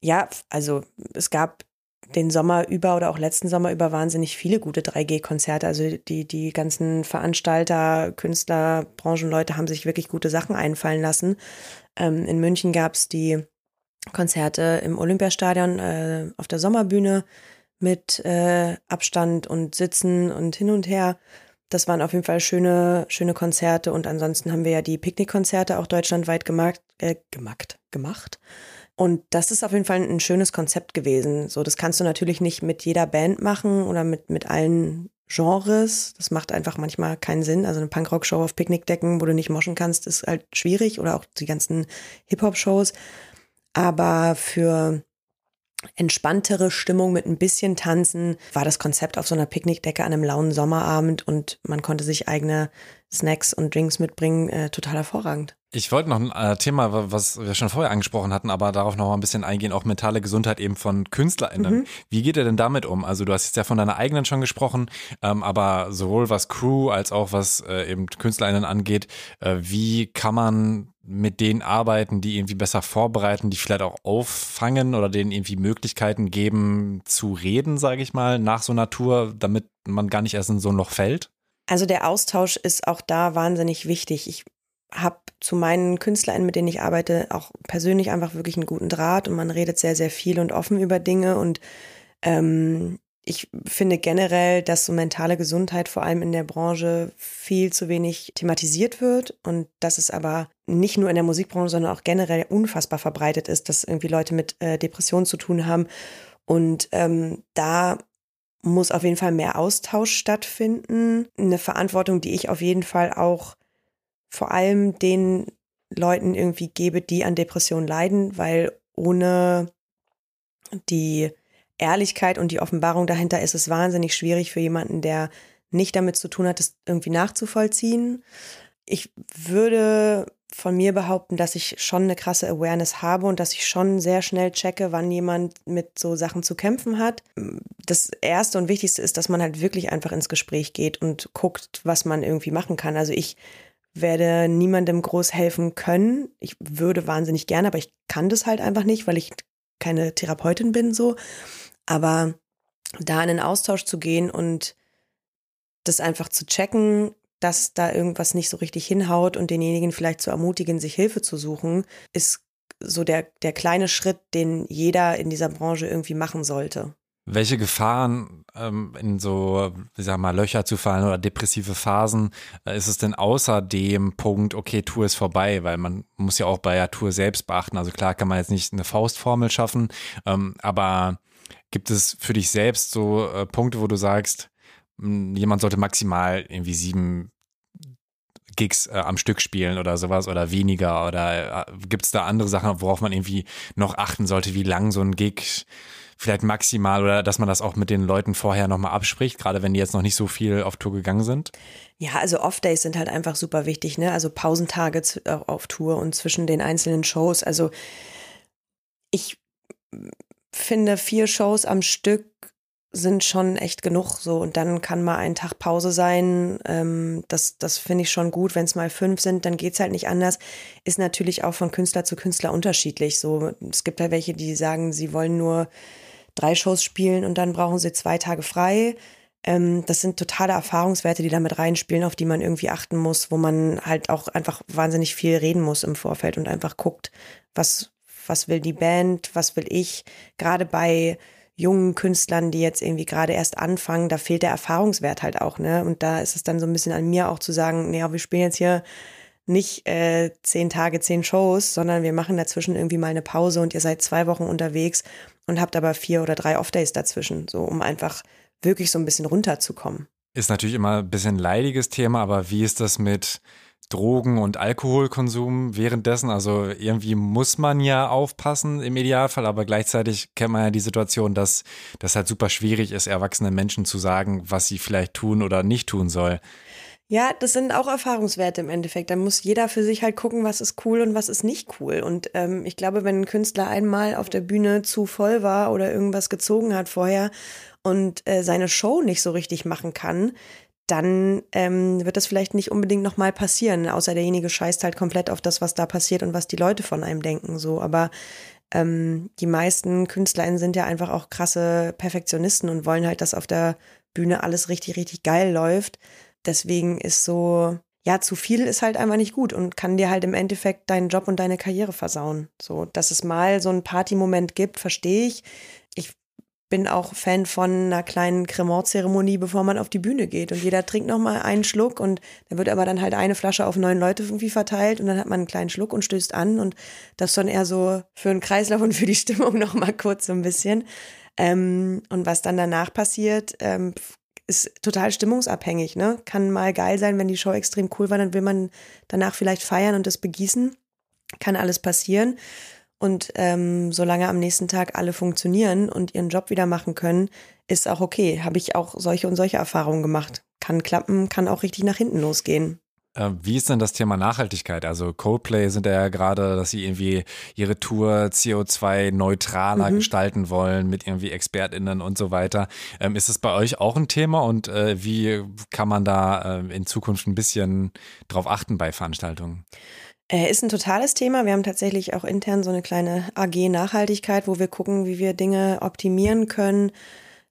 Ja, also es gab den Sommer über oder auch letzten Sommer über wahnsinnig viele gute 3G-Konzerte. Also die, die ganzen Veranstalter, Künstler, Branchenleute haben sich wirklich gute Sachen einfallen lassen. Ähm, in München gab es die Konzerte im Olympiastadion äh, auf der Sommerbühne mit äh, Abstand und Sitzen und hin und her. Das waren auf jeden Fall schöne, schöne Konzerte und ansonsten haben wir ja die Picknickkonzerte auch deutschlandweit gemacht, äh, gemacht, gemacht. Und das ist auf jeden Fall ein schönes Konzept gewesen. So, das kannst du natürlich nicht mit jeder Band machen oder mit, mit allen Genres. Das macht einfach manchmal keinen Sinn. Also eine Punkrock-Show auf Picknickdecken, wo du nicht moschen kannst, ist halt schwierig oder auch die ganzen Hip-Hop-Shows. Aber für entspanntere Stimmung mit ein bisschen Tanzen war das Konzept auf so einer Picknickdecke an einem lauen Sommerabend und man konnte sich eigene Snacks und Drinks mitbringen, äh, total hervorragend. Ich wollte noch ein äh, Thema, was wir schon vorher angesprochen hatten, aber darauf noch mal ein bisschen eingehen, auch mentale Gesundheit eben von KünstlerInnen. Mhm. Wie geht ihr denn damit um? Also du hast jetzt ja von deiner eigenen schon gesprochen, ähm, aber sowohl was Crew als auch was äh, eben KünstlerInnen angeht, äh, wie kann man mit denen arbeiten, die irgendwie besser vorbereiten, die vielleicht auch auffangen oder denen irgendwie Möglichkeiten geben zu reden, sage ich mal, nach so einer Tour, damit man gar nicht erst in so ein Loch fällt? Also der Austausch ist auch da wahnsinnig wichtig. Ich habe zu meinen KünstlerInnen, mit denen ich arbeite, auch persönlich einfach wirklich einen guten Draht und man redet sehr, sehr viel und offen über Dinge und ähm, ich finde generell, dass so mentale Gesundheit vor allem in der Branche viel zu wenig thematisiert wird und dass es aber nicht nur in der Musikbranche, sondern auch generell unfassbar verbreitet ist, dass irgendwie Leute mit äh, Depressionen zu tun haben. Und ähm, da muss auf jeden Fall mehr Austausch stattfinden. Eine Verantwortung, die ich auf jeden Fall auch vor allem den Leuten irgendwie gebe, die an Depressionen leiden, weil ohne die Ehrlichkeit und die Offenbarung dahinter ist es wahnsinnig schwierig für jemanden, der nicht damit zu tun hat, das irgendwie nachzuvollziehen. Ich würde von mir behaupten, dass ich schon eine krasse Awareness habe und dass ich schon sehr schnell checke, wann jemand mit so Sachen zu kämpfen hat. Das erste und wichtigste ist, dass man halt wirklich einfach ins Gespräch geht und guckt, was man irgendwie machen kann. Also ich werde niemandem groß helfen können. Ich würde wahnsinnig gerne, aber ich kann das halt einfach nicht, weil ich keine Therapeutin bin so. Aber da in den Austausch zu gehen und das einfach zu checken, dass da irgendwas nicht so richtig hinhaut und denjenigen vielleicht zu ermutigen, sich Hilfe zu suchen, ist so der, der kleine Schritt, den jeder in dieser Branche irgendwie machen sollte. Welche Gefahren ähm, in so, wie sag mal, Löcher zu fallen oder depressive Phasen äh, ist es denn außer dem Punkt, okay, Tour ist vorbei, weil man muss ja auch bei der Tour selbst beachten. Also klar kann man jetzt nicht eine Faustformel schaffen, ähm, aber gibt es für dich selbst so äh, Punkte, wo du sagst, jemand sollte maximal irgendwie sieben Gigs äh, am Stück spielen oder sowas oder weniger oder äh, gibt es da andere Sachen, worauf man irgendwie noch achten sollte, wie lang so ein Gig vielleicht maximal oder dass man das auch mit den Leuten vorher nochmal abspricht, gerade wenn die jetzt noch nicht so viel auf Tour gegangen sind? Ja, also Off-Days sind halt einfach super wichtig, ne? Also Pausentage auf Tour und zwischen den einzelnen Shows. Also ich finde, vier Shows am Stück sind schon echt genug so und dann kann mal ein Tag Pause sein. Ähm, das das finde ich schon gut. Wenn es mal fünf sind, dann geht's halt nicht anders. Ist natürlich auch von Künstler zu Künstler unterschiedlich. So es gibt halt welche, die sagen, sie wollen nur drei Shows spielen und dann brauchen sie zwei Tage frei. Ähm, das sind totale Erfahrungswerte, die damit reinspielen, auf die man irgendwie achten muss, wo man halt auch einfach wahnsinnig viel reden muss im Vorfeld und einfach guckt, was, was will die Band, was will ich. Gerade bei jungen Künstlern, die jetzt irgendwie gerade erst anfangen, da fehlt der Erfahrungswert halt auch, ne? Und da ist es dann so ein bisschen an mir auch zu sagen, naja, wir spielen jetzt hier nicht äh, zehn Tage, zehn Shows, sondern wir machen dazwischen irgendwie mal eine Pause und ihr seid zwei Wochen unterwegs und habt aber vier oder drei Off-Days dazwischen, so um einfach wirklich so ein bisschen runterzukommen. Ist natürlich immer ein bisschen leidiges Thema, aber wie ist das mit Drogen- und Alkoholkonsum währenddessen? Also irgendwie muss man ja aufpassen im Idealfall, aber gleichzeitig kennt man ja die Situation, dass das halt super schwierig ist, erwachsenen Menschen zu sagen, was sie vielleicht tun oder nicht tun soll. Ja, das sind auch Erfahrungswerte im Endeffekt. Da muss jeder für sich halt gucken, was ist cool und was ist nicht cool. Und ähm, ich glaube, wenn ein Künstler einmal auf der Bühne zu voll war oder irgendwas gezogen hat vorher und äh, seine Show nicht so richtig machen kann, dann ähm, wird das vielleicht nicht unbedingt nochmal passieren, außer derjenige scheißt halt komplett auf das, was da passiert und was die Leute von einem denken. So, aber ähm, die meisten KünstlerInnen sind ja einfach auch krasse Perfektionisten und wollen halt, dass auf der Bühne alles richtig, richtig geil läuft. Deswegen ist so, ja, zu viel ist halt einfach nicht gut und kann dir halt im Endeffekt deinen Job und deine Karriere versauen. So, dass es mal so einen Partymoment gibt, verstehe ich. Bin auch Fan von einer kleinen Cremant-Zeremonie, bevor man auf die Bühne geht. Und jeder trinkt nochmal einen Schluck und da wird aber dann halt eine Flasche auf neun Leute irgendwie verteilt und dann hat man einen kleinen Schluck und stößt an und das dann eher so für den Kreislauf und für die Stimmung nochmal kurz so ein bisschen. Ähm, und was dann danach passiert, ähm, ist total stimmungsabhängig, ne? Kann mal geil sein, wenn die Show extrem cool war, dann will man danach vielleicht feiern und das begießen. Kann alles passieren. Und ähm, solange am nächsten Tag alle funktionieren und ihren Job wieder machen können, ist auch okay. Habe ich auch solche und solche Erfahrungen gemacht. Kann klappen, kann auch richtig nach hinten losgehen. Äh, wie ist denn das Thema Nachhaltigkeit? Also Coldplay sind ja gerade, dass sie irgendwie ihre Tour CO2-neutraler mhm. gestalten wollen mit irgendwie ExpertInnen und so weiter. Ähm, ist es bei euch auch ein Thema und äh, wie kann man da äh, in Zukunft ein bisschen drauf achten bei Veranstaltungen? Äh, ist ein totales Thema. Wir haben tatsächlich auch intern so eine kleine AG Nachhaltigkeit, wo wir gucken, wie wir Dinge optimieren können,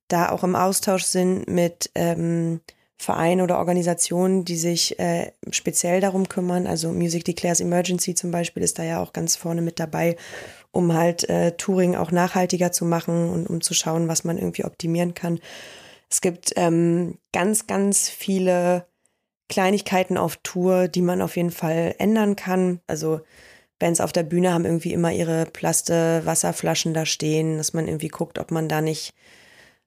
da auch im Austausch sind mit ähm, Vereine oder Organisationen, die sich äh, speziell darum kümmern. Also Music Declares Emergency zum Beispiel ist da ja auch ganz vorne mit dabei, um halt äh, Touring auch nachhaltiger zu machen und um zu schauen, was man irgendwie optimieren kann. Es gibt ähm, ganz, ganz viele Kleinigkeiten auf Tour, die man auf jeden Fall ändern kann. Also Bands auf der Bühne haben irgendwie immer ihre Plaste Wasserflaschen da stehen, dass man irgendwie guckt, ob man da nicht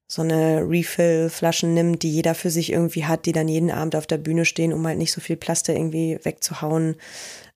so eine Refill-Flaschen nimmt, die jeder für sich irgendwie hat, die dann jeden Abend auf der Bühne stehen, um halt nicht so viel Plaste irgendwie wegzuhauen.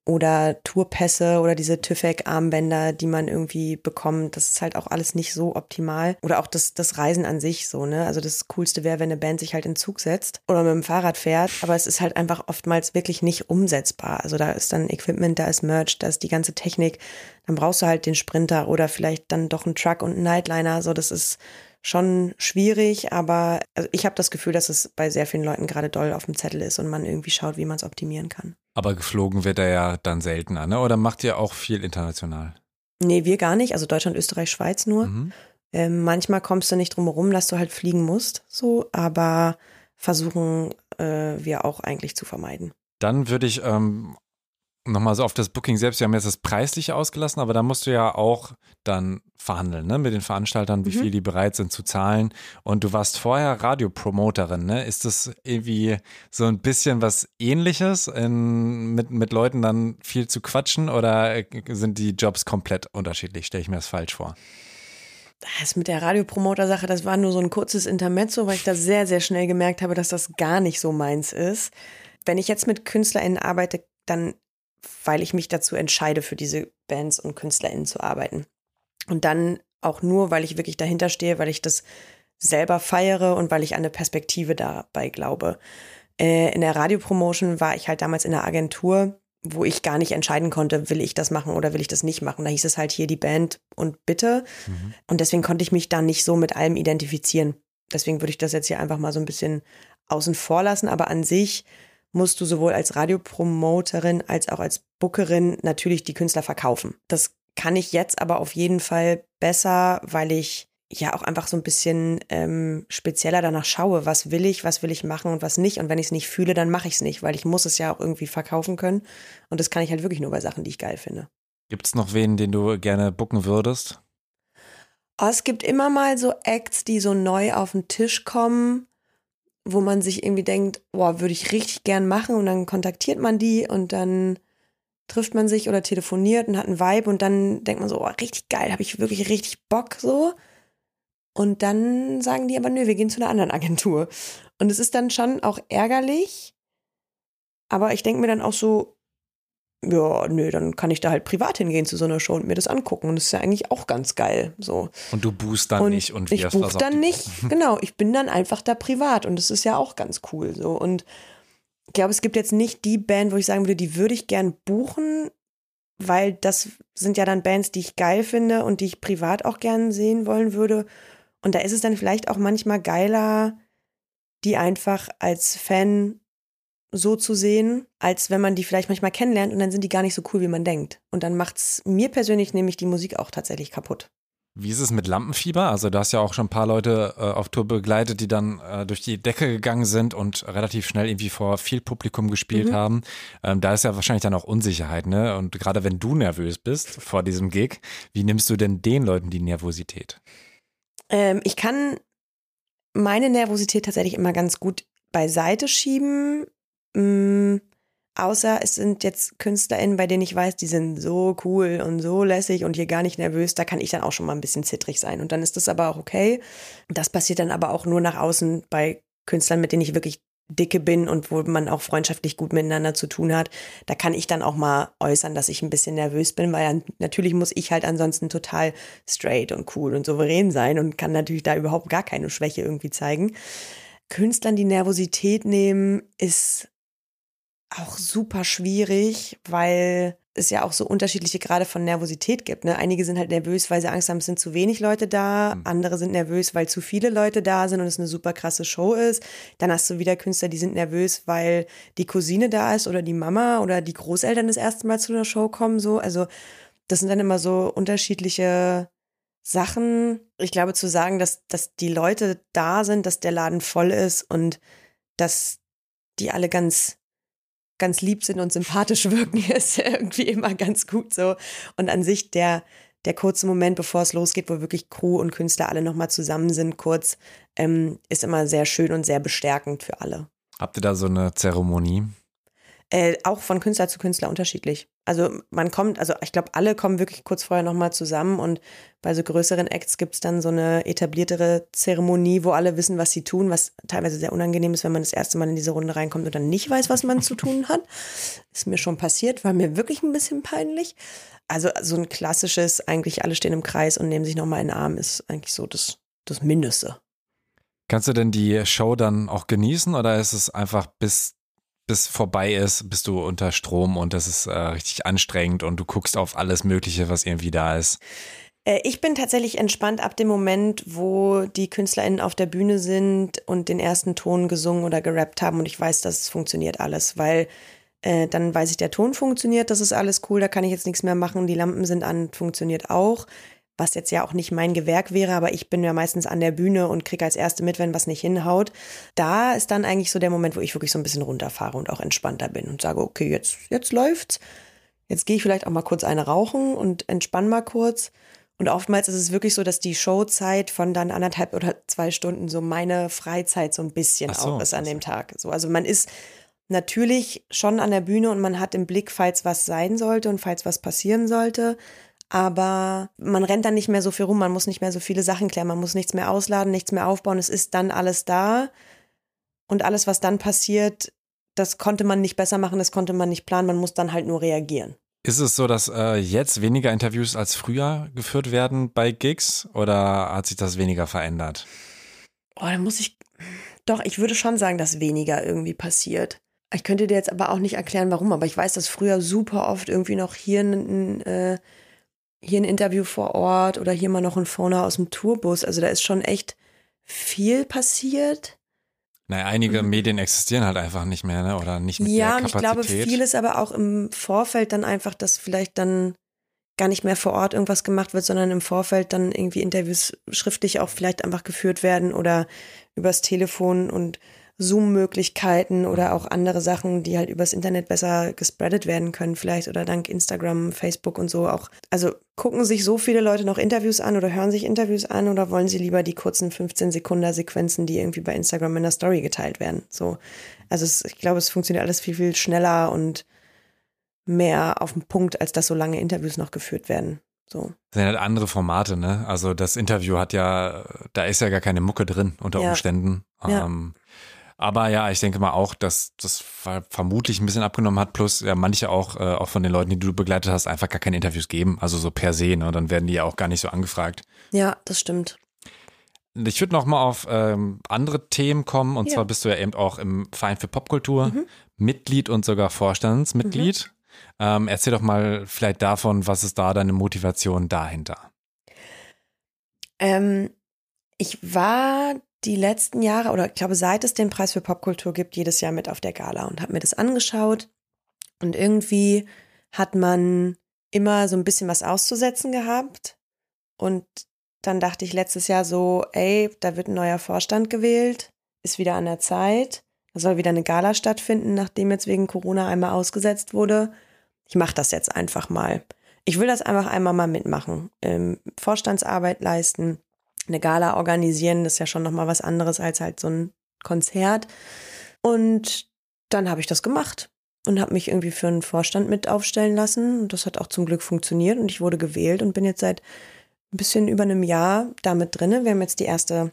Oder Tourpässe oder diese TÜVEC-Armbänder, die man irgendwie bekommt. Das ist halt auch alles nicht so optimal. Oder auch das, das Reisen an sich so, ne? Also das Coolste wäre, wenn eine Band sich halt in Zug setzt oder mit dem Fahrrad fährt. Aber es ist halt einfach oftmals wirklich nicht umsetzbar. Also da ist dann Equipment, da ist Merch, da ist die ganze Technik. Dann brauchst du halt den Sprinter oder vielleicht dann doch einen Truck und einen Nightliner. So, das ist schon schwierig, aber also ich habe das Gefühl, dass es bei sehr vielen Leuten gerade doll auf dem Zettel ist und man irgendwie schaut, wie man es optimieren kann. Aber geflogen wird er ja dann seltener, ne? Oder macht ihr auch viel international? Nee, wir gar nicht. Also Deutschland, Österreich, Schweiz nur. Mhm. Ähm, manchmal kommst du nicht drum herum, dass du halt fliegen musst, so, aber versuchen äh, wir auch eigentlich zu vermeiden. Dann würde ich ähm, nochmal so auf das Booking selbst, wir haben jetzt das Preisliche ausgelassen, aber da musst du ja auch dann verhandeln, ne, mit den Veranstaltern, wie mhm. viel die bereit sind zu zahlen. Und du warst vorher Radiopromoterin, ne? Ist das irgendwie so ein bisschen was ähnliches, in, mit, mit Leuten dann viel zu quatschen oder sind die Jobs komplett unterschiedlich? Stelle ich mir das falsch vor? Das mit der Radiopromoter-Sache, das war nur so ein kurzes Intermezzo, weil ich da sehr, sehr schnell gemerkt habe, dass das gar nicht so meins ist. Wenn ich jetzt mit KünstlerInnen arbeite, dann weil ich mich dazu entscheide, für diese Bands und KünstlerInnen zu arbeiten. Und dann auch nur, weil ich wirklich dahinter stehe, weil ich das selber feiere und weil ich an eine Perspektive dabei glaube. Äh, in der Radiopromotion war ich halt damals in der Agentur, wo ich gar nicht entscheiden konnte, will ich das machen oder will ich das nicht machen. Da hieß es halt hier die Band und bitte. Mhm. Und deswegen konnte ich mich da nicht so mit allem identifizieren. Deswegen würde ich das jetzt hier einfach mal so ein bisschen außen vor lassen. Aber an sich musst du sowohl als Radiopromoterin als auch als Bookerin natürlich die Künstler verkaufen. Das kann ich jetzt aber auf jeden Fall besser, weil ich ja auch einfach so ein bisschen ähm, spezieller danach schaue, was will ich, was will ich machen und was nicht. Und wenn ich es nicht fühle, dann mache ich es nicht, weil ich muss es ja auch irgendwie verkaufen können. Und das kann ich halt wirklich nur bei Sachen, die ich geil finde. Gibt es noch wen, den du gerne booken würdest? Oh, es gibt immer mal so Acts, die so neu auf den Tisch kommen, wo man sich irgendwie denkt, boah, würde ich richtig gern machen und dann kontaktiert man die und dann trifft man sich oder telefoniert und hat einen Vibe und dann denkt man so, oh, richtig geil, habe ich wirklich richtig Bock so. Und dann sagen die aber, nö, wir gehen zu einer anderen Agentur. Und es ist dann schon auch ärgerlich, aber ich denke mir dann auch so, ja, nö, dann kann ich da halt privat hingehen zu so einer Show und mir das angucken. Und das ist ja eigentlich auch ganz geil. So. Und du buchst dann und nicht und ich buch dann nicht. Genau, ich bin dann einfach da privat und das ist ja auch ganz cool. So. Und ich glaube, es gibt jetzt nicht die Band, wo ich sagen würde, die würde ich gern buchen, weil das sind ja dann Bands, die ich geil finde und die ich privat auch gern sehen wollen würde. Und da ist es dann vielleicht auch manchmal geiler, die einfach als Fan so zu sehen, als wenn man die vielleicht manchmal kennenlernt und dann sind die gar nicht so cool, wie man denkt. Und dann macht es mir persönlich nämlich die Musik auch tatsächlich kaputt. Wie ist es mit Lampenfieber? Also du hast ja auch schon ein paar Leute äh, auf Tour begleitet, die dann äh, durch die Decke gegangen sind und relativ schnell irgendwie vor viel Publikum gespielt mhm. haben. Ähm, da ist ja wahrscheinlich dann auch Unsicherheit, ne? Und gerade wenn du nervös bist vor diesem Gig, wie nimmst du denn den Leuten die Nervosität? Ähm, ich kann meine Nervosität tatsächlich immer ganz gut beiseite schieben. Mm, außer es sind jetzt KünstlerInnen, bei denen ich weiß, die sind so cool und so lässig und hier gar nicht nervös, da kann ich dann auch schon mal ein bisschen zittrig sein. Und dann ist das aber auch okay. Das passiert dann aber auch nur nach außen bei Künstlern, mit denen ich wirklich dicke bin und wo man auch freundschaftlich gut miteinander zu tun hat, da kann ich dann auch mal äußern, dass ich ein bisschen nervös bin, weil natürlich muss ich halt ansonsten total straight und cool und souverän sein und kann natürlich da überhaupt gar keine Schwäche irgendwie zeigen. Künstlern die Nervosität nehmen, ist auch super schwierig, weil es ja auch so unterschiedliche Grade von Nervosität gibt. Ne? Einige sind halt nervös, weil sie Angst haben, es sind zu wenig Leute da. Mhm. Andere sind nervös, weil zu viele Leute da sind und es eine super krasse Show ist. Dann hast du wieder Künstler, die sind nervös, weil die Cousine da ist oder die Mama oder die Großeltern das erste Mal zu der Show kommen. So, also das sind dann immer so unterschiedliche Sachen. Ich glaube, zu sagen, dass, dass die Leute da sind, dass der Laden voll ist und dass die alle ganz ganz lieb sind und sympathisch wirken, ist irgendwie immer ganz gut so. Und an sich der, der kurze Moment, bevor es losgeht, wo wirklich Crew und Künstler alle nochmal zusammen sind, kurz, ähm, ist immer sehr schön und sehr bestärkend für alle. Habt ihr da so eine Zeremonie? Äh, auch von Künstler zu Künstler unterschiedlich. Also man kommt, also ich glaube, alle kommen wirklich kurz vorher nochmal zusammen und bei so größeren Acts gibt es dann so eine etabliertere Zeremonie, wo alle wissen, was sie tun, was teilweise sehr unangenehm ist, wenn man das erste Mal in diese Runde reinkommt und dann nicht weiß, was man zu tun hat. Ist mir schon passiert, war mir wirklich ein bisschen peinlich. Also so ein klassisches, eigentlich alle stehen im Kreis und nehmen sich nochmal in den Arm, ist eigentlich so das, das Mindeste. Kannst du denn die Show dann auch genießen oder ist es einfach bis bis vorbei ist, bist du unter Strom und das ist äh, richtig anstrengend und du guckst auf alles Mögliche, was irgendwie da ist. Äh, ich bin tatsächlich entspannt ab dem Moment, wo die KünstlerInnen auf der Bühne sind und den ersten Ton gesungen oder gerappt haben und ich weiß, dass funktioniert alles, weil äh, dann weiß ich, der Ton funktioniert, das ist alles cool, da kann ich jetzt nichts mehr machen, die Lampen sind an, funktioniert auch was jetzt ja auch nicht mein Gewerk wäre, aber ich bin ja meistens an der Bühne und kriege als Erste mit, wenn was nicht hinhaut. Da ist dann eigentlich so der Moment, wo ich wirklich so ein bisschen runterfahre und auch entspannter bin und sage, okay, jetzt, jetzt läuft's. Jetzt gehe ich vielleicht auch mal kurz eine rauchen und entspann mal kurz. Und oftmals ist es wirklich so, dass die Showzeit von dann anderthalb oder zwei Stunden so meine Freizeit so ein bisschen so, auch ist an dem Tag. So, also man ist natürlich schon an der Bühne und man hat im Blick, falls was sein sollte und falls was passieren sollte aber man rennt dann nicht mehr so viel rum, man muss nicht mehr so viele Sachen klären, man muss nichts mehr ausladen, nichts mehr aufbauen, es ist dann alles da und alles, was dann passiert, das konnte man nicht besser machen, das konnte man nicht planen, man muss dann halt nur reagieren. Ist es so, dass äh, jetzt weniger Interviews als früher geführt werden bei Gigs oder hat sich das weniger verändert? Oh, da muss ich, doch, ich würde schon sagen, dass weniger irgendwie passiert. Ich könnte dir jetzt aber auch nicht erklären, warum, aber ich weiß, dass früher super oft irgendwie noch hier ein, äh, hier ein Interview vor Ort oder hier mal noch ein Fauna aus dem Tourbus. Also da ist schon echt viel passiert. Naja, einige mhm. Medien existieren halt einfach nicht mehr, ne? Oder nicht mit ja, der Kapazität. Ja, und ich glaube, vieles aber auch im Vorfeld dann einfach, dass vielleicht dann gar nicht mehr vor Ort irgendwas gemacht wird, sondern im Vorfeld dann irgendwie Interviews schriftlich auch vielleicht einfach geführt werden oder übers Telefon und Zoom-Möglichkeiten oder auch andere Sachen, die halt übers Internet besser gespreadet werden können, vielleicht oder dank Instagram, Facebook und so auch. Also gucken sich so viele Leute noch Interviews an oder hören sich Interviews an oder wollen sie lieber die kurzen 15 Sekunden Sequenzen, die irgendwie bei Instagram in der Story geteilt werden? So. Also es, ich glaube, es funktioniert alles viel, viel schneller und mehr auf den Punkt, als dass so lange Interviews noch geführt werden. So. Das sind halt andere Formate, ne? Also das Interview hat ja, da ist ja gar keine Mucke drin unter ja. Umständen. Ja. Ähm, aber ja, ich denke mal auch, dass das vermutlich ein bisschen abgenommen hat. Plus ja manche auch, äh, auch von den Leuten, die du begleitet hast, einfach gar keine Interviews geben. Also so per se, ne? Dann werden die ja auch gar nicht so angefragt. Ja, das stimmt. Ich würde noch mal auf ähm, andere Themen kommen. Und ja. zwar bist du ja eben auch im Verein für Popkultur mhm. Mitglied und sogar Vorstandsmitglied. Mhm. Ähm, erzähl doch mal vielleicht davon, was ist da deine Motivation dahinter? Ähm, ich war die letzten Jahre oder ich glaube, seit es den Preis für Popkultur gibt, jedes Jahr mit auf der Gala und habe mir das angeschaut. Und irgendwie hat man immer so ein bisschen was auszusetzen gehabt. Und dann dachte ich letztes Jahr so, ey, da wird ein neuer Vorstand gewählt, ist wieder an der Zeit. Da soll wieder eine Gala stattfinden, nachdem jetzt wegen Corona einmal ausgesetzt wurde. Ich mache das jetzt einfach mal. Ich will das einfach einmal mal mitmachen. Ähm, Vorstandsarbeit leisten eine Gala organisieren, das ist ja schon nochmal was anderes als halt so ein Konzert. Und dann habe ich das gemacht und habe mich irgendwie für einen Vorstand mit aufstellen lassen. Und das hat auch zum Glück funktioniert und ich wurde gewählt und bin jetzt seit ein bisschen über einem Jahr damit drinne. Wir haben jetzt die erste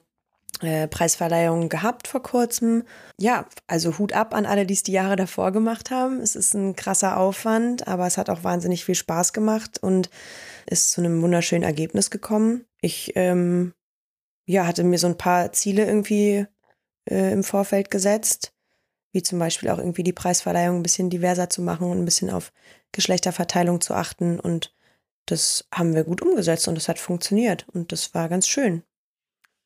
äh, Preisverleihung gehabt vor kurzem. Ja, also Hut ab an alle, die es die Jahre davor gemacht haben. Es ist ein krasser Aufwand, aber es hat auch wahnsinnig viel Spaß gemacht und ist zu einem wunderschönen Ergebnis gekommen. Ich ähm, ja, hatte mir so ein paar Ziele irgendwie äh, im Vorfeld gesetzt, wie zum Beispiel auch irgendwie die Preisverleihung ein bisschen diverser zu machen und ein bisschen auf Geschlechterverteilung zu achten. Und das haben wir gut umgesetzt und das hat funktioniert und das war ganz schön.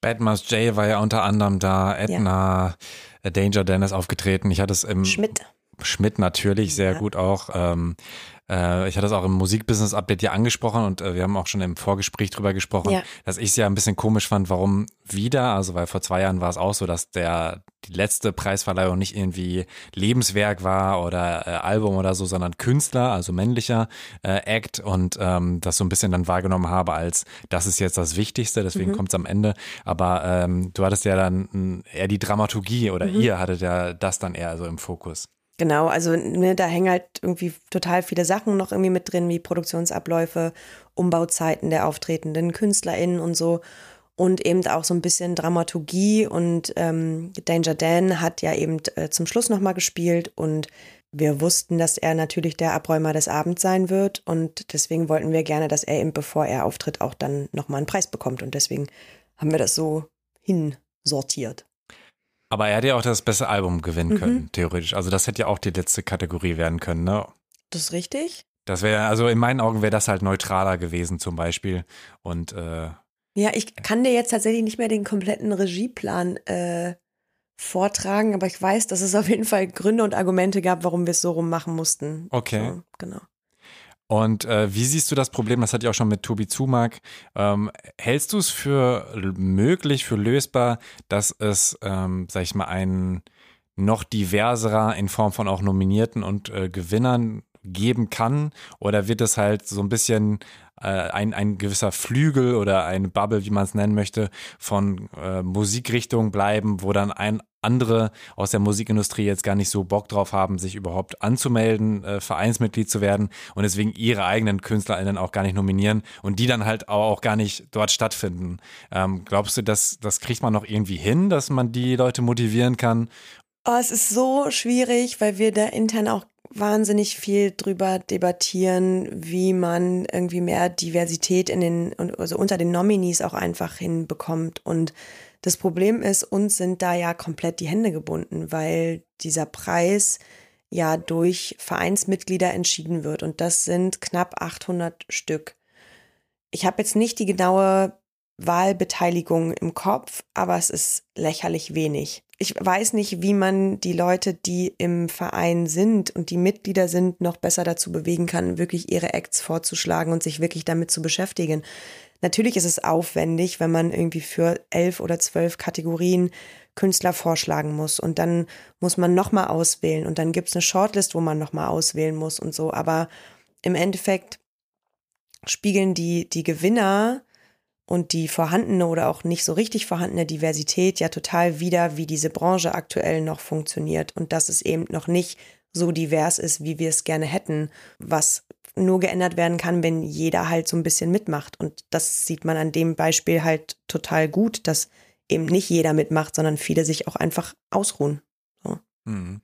Badmas J war ja unter anderem da, Edna, ja. Danger Dennis aufgetreten. Ich hatte es im Schmidt. Schmidt natürlich sehr ja. gut auch. Ähm, äh, ich hatte es auch im Musikbusiness-Update ja angesprochen und äh, wir haben auch schon im Vorgespräch drüber gesprochen, ja. dass ich es ja ein bisschen komisch fand, warum wieder, also weil vor zwei Jahren war es auch so, dass der die letzte Preisverleihung nicht irgendwie Lebenswerk war oder äh, Album oder so, sondern Künstler, also männlicher äh, Act und ähm, das so ein bisschen dann wahrgenommen habe als das ist jetzt das Wichtigste, deswegen mhm. kommt es am Ende. Aber ähm, du hattest ja dann eher die Dramaturgie oder mhm. ihr hattet ja das dann eher so im Fokus. Genau, also ne, da hängen halt irgendwie total viele Sachen noch irgendwie mit drin, wie Produktionsabläufe, Umbauzeiten der auftretenden KünstlerInnen und so. Und eben auch so ein bisschen Dramaturgie. Und ähm, Danger Dan hat ja eben äh, zum Schluss nochmal gespielt und wir wussten, dass er natürlich der Abräumer des Abends sein wird. Und deswegen wollten wir gerne, dass er eben, bevor er auftritt, auch dann nochmal einen Preis bekommt. Und deswegen haben wir das so hinsortiert. Aber er hätte ja auch das beste Album gewinnen können, mhm. theoretisch. Also das hätte ja auch die letzte Kategorie werden können, ne? Das ist richtig. Das wäre, also in meinen Augen wäre das halt neutraler gewesen zum Beispiel. Und äh, ja, ich kann dir jetzt tatsächlich nicht mehr den kompletten Regieplan äh, vortragen, aber ich weiß, dass es auf jeden Fall Gründe und Argumente gab, warum wir es so rum machen mussten. Okay. So, genau. Und äh, wie siehst du das Problem? Das hatte ich auch schon mit Tobi Zumark. Ähm, hältst du es für möglich, für lösbar, dass es, ähm, sag ich mal, ein noch diverserer in Form von auch Nominierten und äh, Gewinnern geben kann? Oder wird es halt so ein bisschen äh, ein, ein gewisser Flügel oder eine Bubble, wie man es nennen möchte, von äh, Musikrichtung bleiben, wo dann ein andere aus der Musikindustrie jetzt gar nicht so Bock drauf haben, sich überhaupt anzumelden, äh, Vereinsmitglied zu werden und deswegen ihre eigenen KünstlerInnen auch gar nicht nominieren und die dann halt auch gar nicht dort stattfinden. Ähm, glaubst du, dass das kriegt man noch irgendwie hin, dass man die Leute motivieren kann? Oh, es ist so schwierig, weil wir da intern auch wahnsinnig viel drüber debattieren, wie man irgendwie mehr Diversität in den, also unter den Nominees auch einfach hinbekommt und das Problem ist, uns sind da ja komplett die Hände gebunden, weil dieser Preis ja durch Vereinsmitglieder entschieden wird und das sind knapp 800 Stück. Ich habe jetzt nicht die genaue Wahlbeteiligung im Kopf, aber es ist lächerlich wenig. ich weiß nicht, wie man die Leute, die im Verein sind und die Mitglieder sind, noch besser dazu bewegen kann, wirklich ihre Acts vorzuschlagen und sich wirklich damit zu beschäftigen. Natürlich ist es aufwendig, wenn man irgendwie für elf oder zwölf Kategorien Künstler vorschlagen muss. Und dann muss man nochmal auswählen. Und dann gibt es eine Shortlist, wo man nochmal auswählen muss und so. Aber im Endeffekt spiegeln die, die Gewinner und die vorhandene oder auch nicht so richtig vorhandene Diversität ja total wieder, wie diese Branche aktuell noch funktioniert. Und dass es eben noch nicht so divers ist, wie wir es gerne hätten, was nur geändert werden kann, wenn jeder halt so ein bisschen mitmacht. Und das sieht man an dem Beispiel halt total gut, dass eben nicht jeder mitmacht, sondern viele sich auch einfach ausruhen. So. Mhm.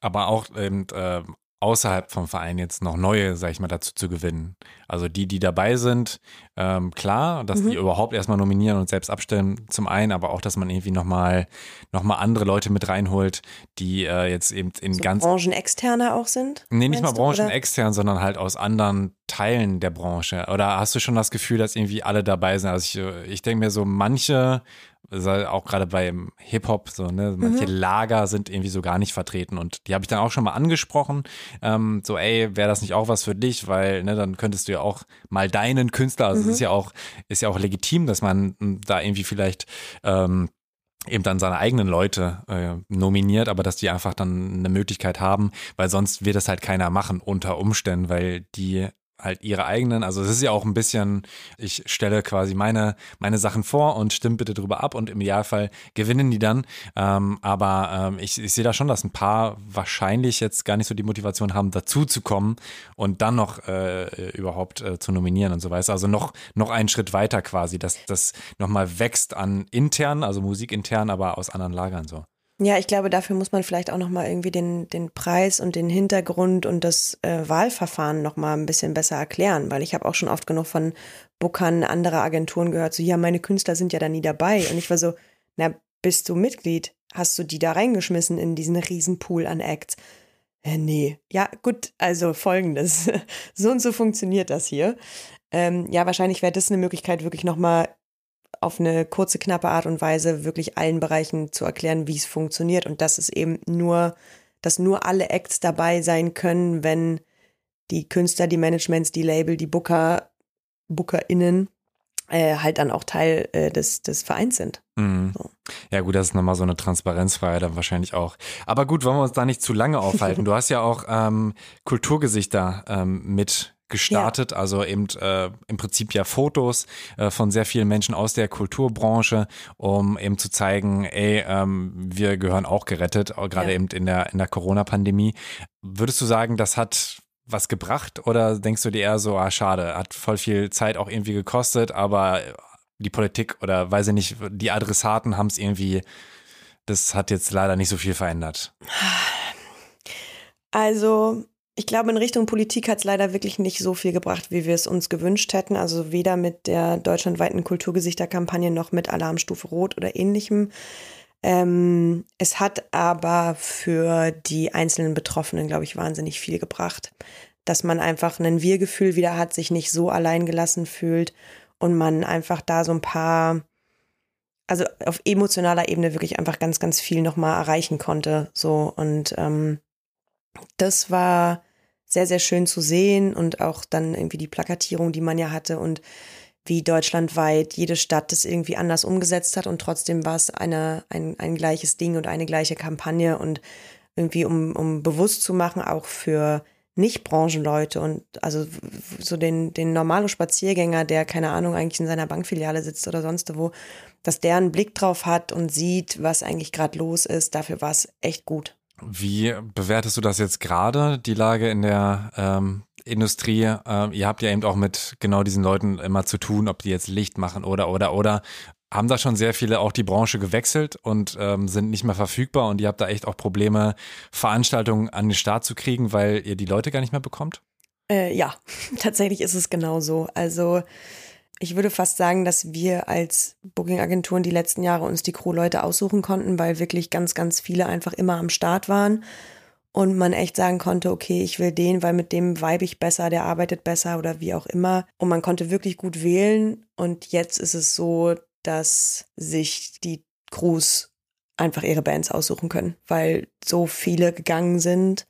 Aber auch eben äh, außerhalb vom Verein jetzt noch neue, sag ich mal, dazu zu gewinnen. Also die, die dabei sind, ähm, klar, dass mhm. die überhaupt erstmal nominieren und selbst abstellen, zum einen, aber auch, dass man irgendwie nochmal noch mal andere Leute mit reinholt, die äh, jetzt eben in so ganz. Branchenexterne auch sind? Nee, nicht mal branchenextern, sondern halt aus anderen Teilen der Branche. Oder hast du schon das Gefühl, dass irgendwie alle dabei sind? Also ich, äh, ich denke mir so, manche auch gerade beim Hip-Hop, so, ne, manche mhm. Lager sind irgendwie so gar nicht vertreten und die habe ich dann auch schon mal angesprochen, ähm, so, ey, wäre das nicht auch was für dich, weil, ne, dann könntest du ja auch mal deinen Künstler, also mhm. es ist ja auch, ist ja auch legitim, dass man da irgendwie vielleicht, ähm, eben dann seine eigenen Leute äh, nominiert, aber dass die einfach dann eine Möglichkeit haben, weil sonst wird das halt keiner machen unter Umständen, weil die halt ihre eigenen, also es ist ja auch ein bisschen, ich stelle quasi meine, meine Sachen vor und stimme bitte drüber ab und im Idealfall gewinnen die dann. Ähm, aber ähm, ich, ich sehe da schon, dass ein paar wahrscheinlich jetzt gar nicht so die Motivation haben, dazu zu kommen und dann noch äh, überhaupt äh, zu nominieren und so weiter. Also noch, noch einen Schritt weiter quasi, dass das nochmal wächst an intern, also musikintern, aber aus anderen Lagern so. Ja, ich glaube, dafür muss man vielleicht auch nochmal irgendwie den, den Preis und den Hintergrund und das äh, Wahlverfahren nochmal ein bisschen besser erklären, weil ich habe auch schon oft genug von Bookern anderer Agenturen gehört, so, ja, meine Künstler sind ja da nie dabei. Und ich war so, na, bist du Mitglied? Hast du die da reingeschmissen in diesen Riesenpool an Acts? Äh, nee. Ja, gut, also folgendes. so und so funktioniert das hier. Ähm, ja, wahrscheinlich wäre das eine Möglichkeit, wirklich nochmal auf eine kurze, knappe Art und Weise wirklich allen Bereichen zu erklären, wie es funktioniert und dass es eben nur, dass nur alle Acts dabei sein können, wenn die Künstler, die Managements, die Label, die Booker, BookerInnen äh, halt dann auch Teil äh, des, des Vereins sind. Mhm. So. Ja, gut, das ist nochmal so eine Transparenzfreiheit dann wahrscheinlich auch. Aber gut, wollen wir uns da nicht zu lange aufhalten. Du hast ja auch ähm, Kulturgesichter ähm, mit gestartet, ja. also eben äh, im Prinzip ja Fotos äh, von sehr vielen Menschen aus der Kulturbranche, um eben zu zeigen, ey, ähm, wir gehören auch gerettet, gerade ja. eben in der in der Corona-Pandemie. Würdest du sagen, das hat was gebracht oder denkst du dir eher so, ah schade, hat voll viel Zeit auch irgendwie gekostet, aber die Politik oder weiß ich nicht, die Adressaten haben es irgendwie, das hat jetzt leider nicht so viel verändert. Also ich glaube, in Richtung Politik hat es leider wirklich nicht so viel gebracht, wie wir es uns gewünscht hätten. Also weder mit der deutschlandweiten Kulturgesichterkampagne noch mit Alarmstufe Rot oder ähnlichem. Ähm, es hat aber für die einzelnen Betroffenen, glaube ich, wahnsinnig viel gebracht. Dass man einfach ein Wir-Gefühl wieder hat, sich nicht so allein gelassen fühlt und man einfach da so ein paar, also auf emotionaler Ebene wirklich einfach ganz, ganz viel nochmal erreichen konnte. So und ähm, das war sehr, sehr schön zu sehen und auch dann irgendwie die Plakatierung, die man ja hatte und wie deutschlandweit jede Stadt das irgendwie anders umgesetzt hat und trotzdem war es eine, ein, ein gleiches Ding und eine gleiche Kampagne und irgendwie um, um bewusst zu machen, auch für nicht-Branchenleute und also so den, den normalen Spaziergänger, der keine Ahnung eigentlich in seiner Bankfiliale sitzt oder sonst wo, dass der einen Blick drauf hat und sieht, was eigentlich gerade los ist, dafür war es echt gut. Wie bewertest du das jetzt gerade, die Lage in der ähm, Industrie? Ähm, ihr habt ja eben auch mit genau diesen Leuten immer zu tun, ob die jetzt Licht machen oder, oder, oder. Haben da schon sehr viele auch die Branche gewechselt und ähm, sind nicht mehr verfügbar und ihr habt da echt auch Probleme, Veranstaltungen an den Start zu kriegen, weil ihr die Leute gar nicht mehr bekommt? Äh, ja, tatsächlich ist es genauso. Also ich würde fast sagen, dass wir als Booking-Agenturen die letzten Jahre uns die Crew-Leute aussuchen konnten, weil wirklich ganz, ganz viele einfach immer am Start waren und man echt sagen konnte, okay, ich will den, weil mit dem vibe ich besser, der arbeitet besser oder wie auch immer. Und man konnte wirklich gut wählen und jetzt ist es so, dass sich die Crews einfach ihre Bands aussuchen können, weil so viele gegangen sind,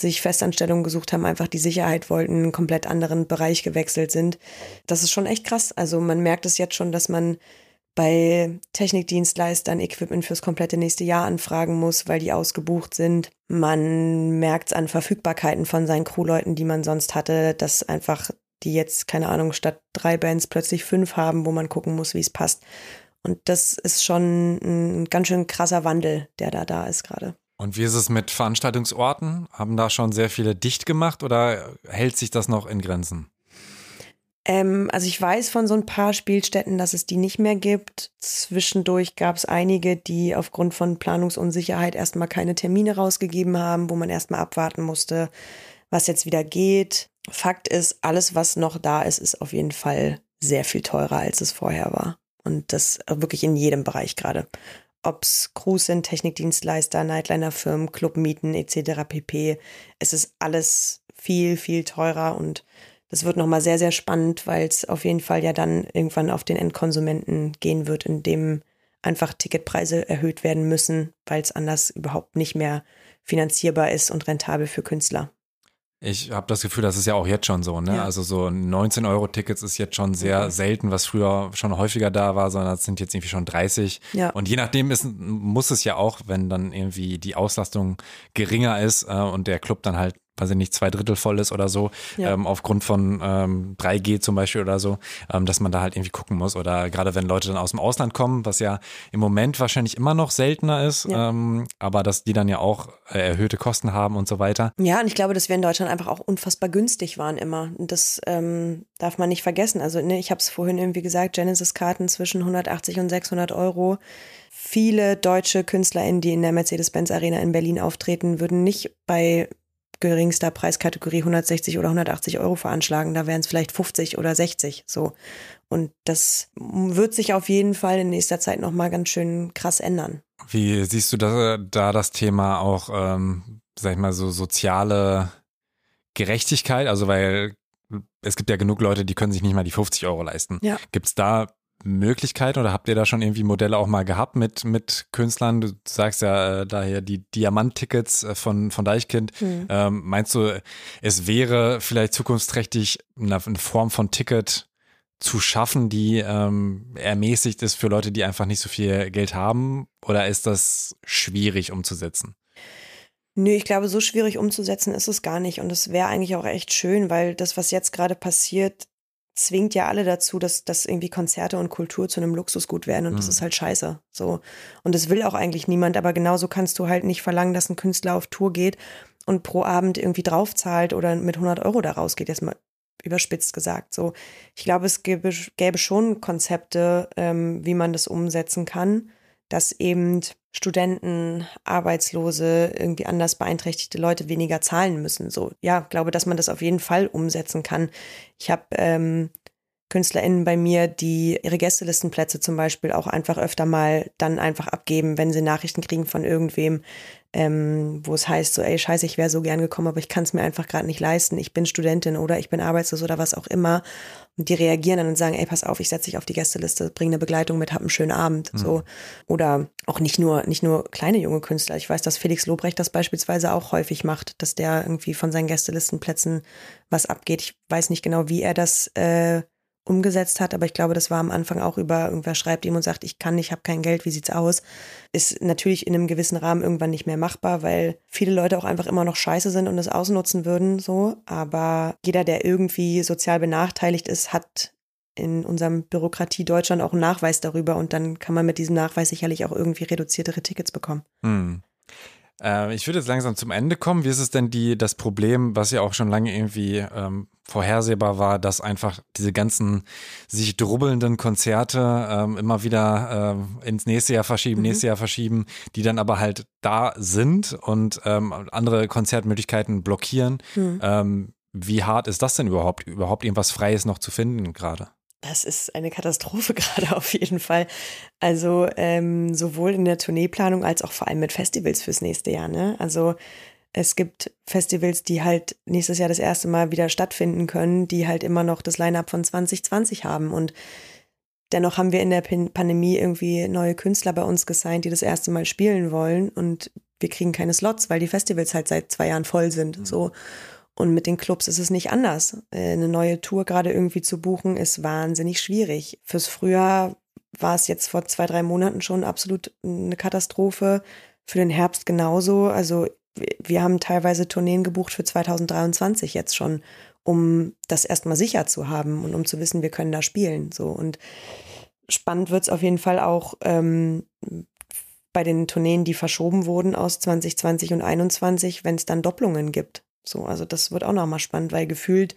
sich Festanstellungen gesucht haben, einfach die Sicherheit wollten, einen komplett anderen Bereich gewechselt sind. Das ist schon echt krass. Also man merkt es jetzt schon, dass man bei Technikdienstleistern Equipment fürs komplette nächste Jahr anfragen muss, weil die ausgebucht sind. Man merkt es an Verfügbarkeiten von seinen Crewleuten, die man sonst hatte, dass einfach die jetzt, keine Ahnung, statt drei Bands plötzlich fünf haben, wo man gucken muss, wie es passt. Und das ist schon ein ganz schön krasser Wandel, der da da ist gerade. Und wie ist es mit Veranstaltungsorten? Haben da schon sehr viele dicht gemacht oder hält sich das noch in Grenzen? Ähm, also ich weiß von so ein paar Spielstätten, dass es die nicht mehr gibt. Zwischendurch gab es einige, die aufgrund von Planungsunsicherheit erstmal keine Termine rausgegeben haben, wo man erstmal abwarten musste, was jetzt wieder geht. Fakt ist, alles, was noch da ist, ist auf jeden Fall sehr viel teurer, als es vorher war. Und das wirklich in jedem Bereich gerade. Ob es Crews sind, Technikdienstleister, Nightliner-Firmen, Clubmieten etc. pp. Es ist alles viel, viel teurer und das wird nochmal sehr, sehr spannend, weil es auf jeden Fall ja dann irgendwann auf den Endkonsumenten gehen wird, indem einfach Ticketpreise erhöht werden müssen, weil es anders überhaupt nicht mehr finanzierbar ist und rentabel für Künstler. Ich habe das Gefühl, das ist ja auch jetzt schon so, ne? Ja. Also so 19 Euro Tickets ist jetzt schon sehr mhm. selten, was früher schon häufiger da war, sondern es sind jetzt irgendwie schon 30. Ja. Und je nachdem ist, muss es ja auch, wenn dann irgendwie die Auslastung geringer ist äh, und der Club dann halt weiß ich nicht, zwei Drittel voll ist oder so, ja. ähm, aufgrund von ähm, 3G zum Beispiel oder so, ähm, dass man da halt irgendwie gucken muss. Oder gerade wenn Leute dann aus dem Ausland kommen, was ja im Moment wahrscheinlich immer noch seltener ist, ja. ähm, aber dass die dann ja auch äh, erhöhte Kosten haben und so weiter. Ja, und ich glaube, dass wir in Deutschland einfach auch unfassbar günstig waren immer. Und das ähm, darf man nicht vergessen. Also ne, ich habe es vorhin irgendwie gesagt, Genesis-Karten zwischen 180 und 600 Euro viele deutsche KünstlerInnen, die in der Mercedes-Benz Arena in Berlin auftreten, würden nicht bei geringster Preiskategorie 160 oder 180 Euro veranschlagen. Da wären es vielleicht 50 oder 60 so. Und das wird sich auf jeden Fall in nächster Zeit nochmal ganz schön krass ändern. Wie siehst du da, da das Thema auch, ähm, sag ich mal, so soziale Gerechtigkeit? Also weil es gibt ja genug Leute, die können sich nicht mal die 50 Euro leisten. Ja. Gibt es da Möglichkeiten oder habt ihr da schon irgendwie Modelle auch mal gehabt mit, mit Künstlern? Du sagst ja äh, daher die Diamant-Tickets äh, von, von Deichkind. Mhm. Ähm, meinst du, es wäre vielleicht zukunftsträchtig eine, eine Form von Ticket zu schaffen, die ähm, ermäßigt ist für Leute, die einfach nicht so viel Geld haben? Oder ist das schwierig umzusetzen? Nö, ich glaube, so schwierig umzusetzen ist es gar nicht. Und es wäre eigentlich auch echt schön, weil das, was jetzt gerade passiert, zwingt ja alle dazu, dass, dass irgendwie Konzerte und Kultur zu einem Luxusgut werden und mhm. das ist halt scheiße. So. Und das will auch eigentlich niemand, aber genauso kannst du halt nicht verlangen, dass ein Künstler auf Tour geht und pro Abend irgendwie draufzahlt oder mit 100 Euro da rausgeht, jetzt mal überspitzt gesagt. So, ich glaube, es gäbe, gäbe schon Konzepte, ähm, wie man das umsetzen kann dass eben Studenten, Arbeitslose, irgendwie anders beeinträchtigte Leute weniger zahlen müssen. So, ja, glaube, dass man das auf jeden Fall umsetzen kann. Ich habe ähm, KünstlerInnen bei mir, die ihre Gästelistenplätze zum Beispiel auch einfach öfter mal dann einfach abgeben, wenn sie Nachrichten kriegen von irgendwem, ähm, wo es heißt, so, ey, scheiße, ich wäre so gern gekommen, aber ich kann es mir einfach gerade nicht leisten. Ich bin Studentin oder ich bin arbeitslos oder was auch immer. Und die reagieren dann und sagen, ey, pass auf, ich setze dich auf die Gästeliste, bring eine Begleitung mit, hab einen schönen Abend. Mhm. So. Oder auch nicht nur, nicht nur kleine junge Künstler. Ich weiß, dass Felix Lobrecht das beispielsweise auch häufig macht, dass der irgendwie von seinen Gästelistenplätzen was abgeht. Ich weiß nicht genau, wie er das äh, umgesetzt hat, aber ich glaube, das war am Anfang auch über, irgendwer schreibt ihm und sagt, ich kann nicht, habe kein Geld, wie sieht's aus? Ist natürlich in einem gewissen Rahmen irgendwann nicht mehr machbar, weil viele Leute auch einfach immer noch scheiße sind und es ausnutzen würden, so. Aber jeder, der irgendwie sozial benachteiligt ist, hat in unserem Bürokratie Deutschland auch einen Nachweis darüber und dann kann man mit diesem Nachweis sicherlich auch irgendwie reduziertere Tickets bekommen. Hm. Äh, ich würde jetzt langsam zum Ende kommen. Wie ist es denn die, das Problem, was ja auch schon lange irgendwie ähm, vorhersehbar war, dass einfach diese ganzen sich drubbelnden Konzerte ähm, immer wieder ähm, ins nächste Jahr verschieben, mhm. nächste Jahr verschieben, die dann aber halt da sind und ähm, andere Konzertmöglichkeiten blockieren. Mhm. Ähm, wie hart ist das denn überhaupt, überhaupt irgendwas Freies noch zu finden gerade? Das ist eine Katastrophe gerade auf jeden Fall. Also ähm, sowohl in der Tourneeplanung als auch vor allem mit Festivals fürs nächste Jahr. Ne? Also es gibt Festivals, die halt nächstes Jahr das erste Mal wieder stattfinden können, die halt immer noch das Line-up von 2020 haben. Und dennoch haben wir in der Pandemie irgendwie neue Künstler bei uns gesigned, die das erste Mal spielen wollen und wir kriegen keine Slots, weil die Festivals halt seit zwei Jahren voll sind. Mhm. So. Und mit den Clubs ist es nicht anders. Äh, eine neue Tour gerade irgendwie zu buchen, ist wahnsinnig schwierig. Fürs Frühjahr war es jetzt vor zwei, drei Monaten schon absolut eine Katastrophe. Für den Herbst genauso. Also wir haben teilweise Tourneen gebucht für 2023 jetzt schon, um das erstmal sicher zu haben und um zu wissen, wir können da spielen. So und spannend wird es auf jeden Fall auch ähm, bei den Tourneen, die verschoben wurden aus 2020 und 2021, wenn es dann Doppelungen gibt. So, also das wird auch nochmal spannend, weil gefühlt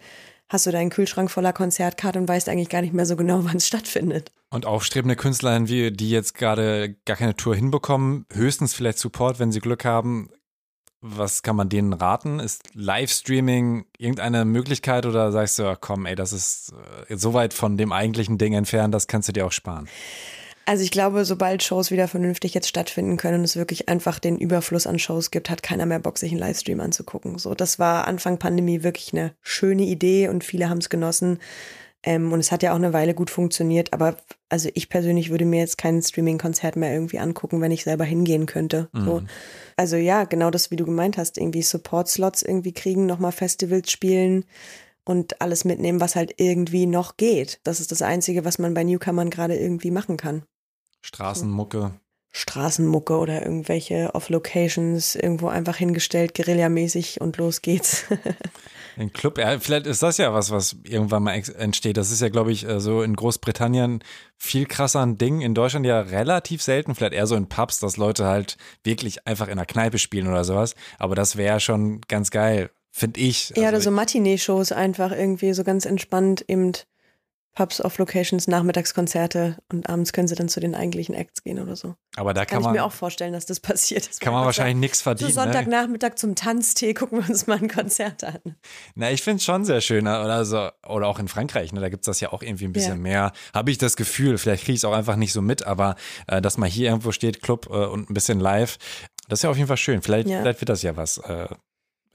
hast du deinen Kühlschrank voller Konzertkarten und weißt eigentlich gar nicht mehr so genau, wann es stattfindet. Und aufstrebende Künstlerinnen, wie die jetzt gerade gar keine Tour hinbekommen, höchstens vielleicht Support, wenn sie Glück haben. Was kann man denen raten? Ist Livestreaming irgendeine Möglichkeit oder sagst du, komm, ey, das ist äh, so weit von dem eigentlichen Ding entfernt, das kannst du dir auch sparen? Also ich glaube, sobald Shows wieder vernünftig jetzt stattfinden können und es wirklich einfach den Überfluss an Shows gibt, hat keiner mehr Bock, sich einen Livestream anzugucken. So, das war Anfang Pandemie wirklich eine schöne Idee und viele haben es genossen. Ähm, und es hat ja auch eine Weile gut funktioniert, aber also ich persönlich würde mir jetzt kein Streaming-Konzert mehr irgendwie angucken, wenn ich selber hingehen könnte. Mhm. So. Also ja, genau das, wie du gemeint hast, irgendwie Support-Slots irgendwie kriegen, nochmal Festivals spielen und alles mitnehmen, was halt irgendwie noch geht. Das ist das Einzige, was man bei Newcomern gerade irgendwie machen kann. Straßenmucke. Straßenmucke oder irgendwelche Off-Locations irgendwo einfach hingestellt, guerillamäßig und los geht's. Ein Club, ja, vielleicht ist das ja was, was irgendwann mal entsteht. Das ist ja, glaube ich, äh, so in Großbritannien viel krasser ein Ding. In Deutschland ja relativ selten, vielleicht eher so in Pubs, dass Leute halt wirklich einfach in der Kneipe spielen oder sowas. Aber das wäre schon ganz geil, finde ich. Ja, also oder so Matinee-Shows einfach irgendwie so ganz entspannt eben Pubs auf Locations, Nachmittagskonzerte und abends können sie dann zu den eigentlichen Acts gehen oder so. Aber da kann, kann man, ich mir auch vorstellen, dass das passiert. Das kann man wahrscheinlich nichts verdienen. So Sonntagnachmittag ne? zum Tanztee gucken wir uns mal ein Konzert an. Na, ich finde es schon sehr schön. Ne? Oder, so, oder auch in Frankreich, ne? da gibt es das ja auch irgendwie ein bisschen ja. mehr. Habe ich das Gefühl, vielleicht kriege ich es auch einfach nicht so mit, aber äh, dass man hier irgendwo steht, Club äh, und ein bisschen live, das ist ja auf jeden Fall schön. Vielleicht, ja. vielleicht wird das ja was. Äh,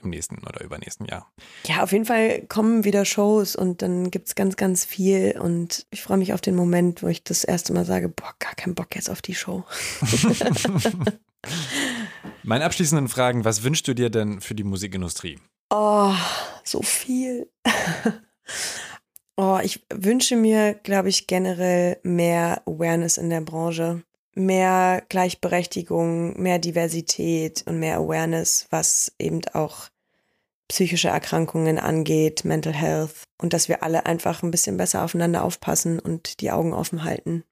im nächsten oder übernächsten Jahr. Ja, auf jeden Fall kommen wieder Shows und dann gibt es ganz, ganz viel und ich freue mich auf den Moment, wo ich das erste Mal sage, boah, gar keinen Bock jetzt auf die Show. Meine abschließenden Fragen, was wünschst du dir denn für die Musikindustrie? Oh, so viel. oh, ich wünsche mir, glaube ich, generell mehr Awareness in der Branche mehr Gleichberechtigung, mehr Diversität und mehr Awareness, was eben auch psychische Erkrankungen angeht, Mental Health und dass wir alle einfach ein bisschen besser aufeinander aufpassen und die Augen offen halten.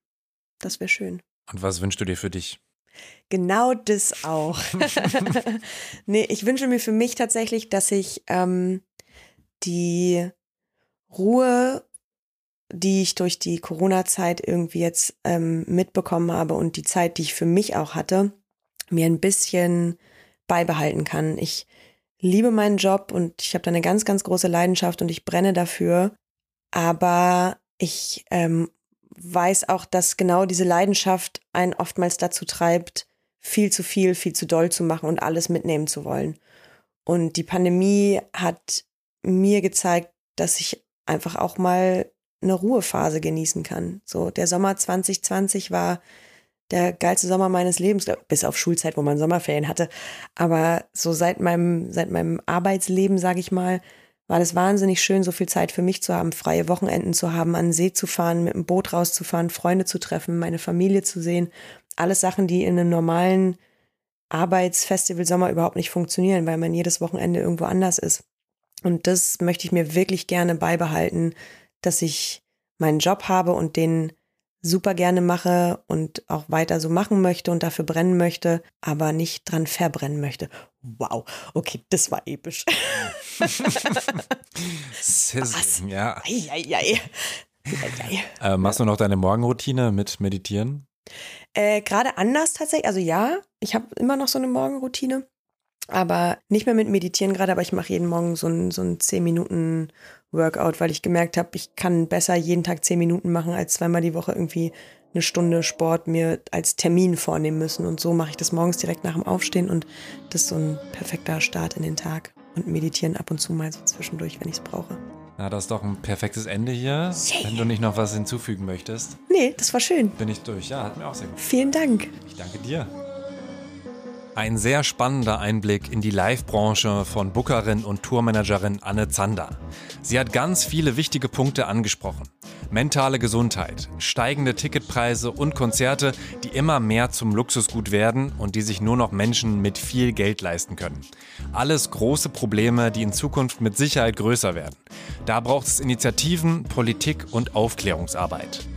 Das wäre schön. Und was wünschst du dir für dich? Genau das auch. nee, ich wünsche mir für mich tatsächlich, dass ich ähm, die Ruhe die ich durch die Corona-Zeit irgendwie jetzt ähm, mitbekommen habe und die Zeit, die ich für mich auch hatte, mir ein bisschen beibehalten kann. Ich liebe meinen Job und ich habe da eine ganz, ganz große Leidenschaft und ich brenne dafür. Aber ich ähm, weiß auch, dass genau diese Leidenschaft einen oftmals dazu treibt, viel zu viel, viel zu doll zu machen und alles mitnehmen zu wollen. Und die Pandemie hat mir gezeigt, dass ich einfach auch mal eine Ruhephase genießen kann. So, der Sommer 2020 war der geilste Sommer meines Lebens, bis auf Schulzeit, wo man Sommerferien hatte. Aber so seit meinem, seit meinem Arbeitsleben, sage ich mal, war das wahnsinnig schön, so viel Zeit für mich zu haben, freie Wochenenden zu haben, an den See zu fahren, mit dem Boot rauszufahren, Freunde zu treffen, meine Familie zu sehen. Alles Sachen, die in einem normalen Arbeitsfestival Sommer überhaupt nicht funktionieren, weil man jedes Wochenende irgendwo anders ist. Und das möchte ich mir wirklich gerne beibehalten, dass ich meinen Job habe und den super gerne mache und auch weiter so machen möchte und dafür brennen möchte, aber nicht dran verbrennen möchte. Wow, okay, das war episch. Sizzling, ja. Ei, ei, ei. Äh, machst du noch deine Morgenroutine mit Meditieren? Äh, Gerade anders tatsächlich. Also ja, ich habe immer noch so eine Morgenroutine, aber nicht mehr mit Meditieren gerade, aber ich mache jeden Morgen so ein, so ein 10 Minuten Workout, weil ich gemerkt habe, ich kann besser jeden Tag zehn Minuten machen, als zweimal die Woche irgendwie eine Stunde Sport mir als Termin vornehmen müssen. Und so mache ich das morgens direkt nach dem Aufstehen und das ist so ein perfekter Start in den Tag. Und meditieren ab und zu mal so zwischendurch, wenn ich es brauche. Na, das ist doch ein perfektes Ende hier. Yay. Wenn du nicht noch was hinzufügen möchtest, Nee, das war schön. bin ich durch. Ja, hat mir auch sehr gut. Vielen Dank. Ich danke dir. Ein sehr spannender Einblick in die Live-Branche von Bookerin und Tourmanagerin Anne Zander. Sie hat ganz viele wichtige Punkte angesprochen. Mentale Gesundheit, steigende Ticketpreise und Konzerte, die immer mehr zum Luxusgut werden und die sich nur noch Menschen mit viel Geld leisten können. Alles große Probleme, die in Zukunft mit Sicherheit größer werden. Da braucht es Initiativen, Politik und Aufklärungsarbeit.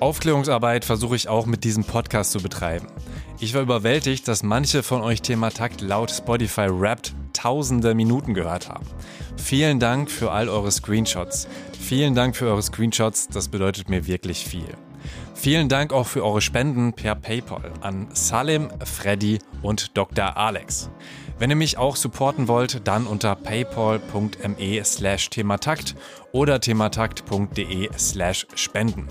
Aufklärungsarbeit versuche ich auch mit diesem Podcast zu betreiben. Ich war überwältigt, dass manche von euch Thema Takt laut Spotify Wrapped tausende Minuten gehört haben. Vielen Dank für all eure Screenshots. Vielen Dank für eure Screenshots, das bedeutet mir wirklich viel. Vielen Dank auch für eure Spenden per PayPal an Salim, Freddy und Dr. Alex. Wenn ihr mich auch supporten wollt, dann unter paypal.me slash thematakt oder thematakt.de slash spenden.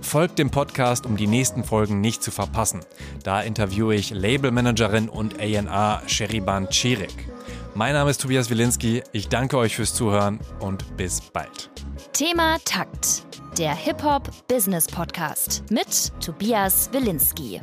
Folgt dem Podcast, um die nächsten Folgen nicht zu verpassen. Da interviewe ich Labelmanagerin und A&R Sheriban Cirik. Mein Name ist Tobias Wilinski, ich danke euch fürs Zuhören und bis bald. Thema Takt, der Hip-Hop-Business-Podcast mit Tobias Wilinski.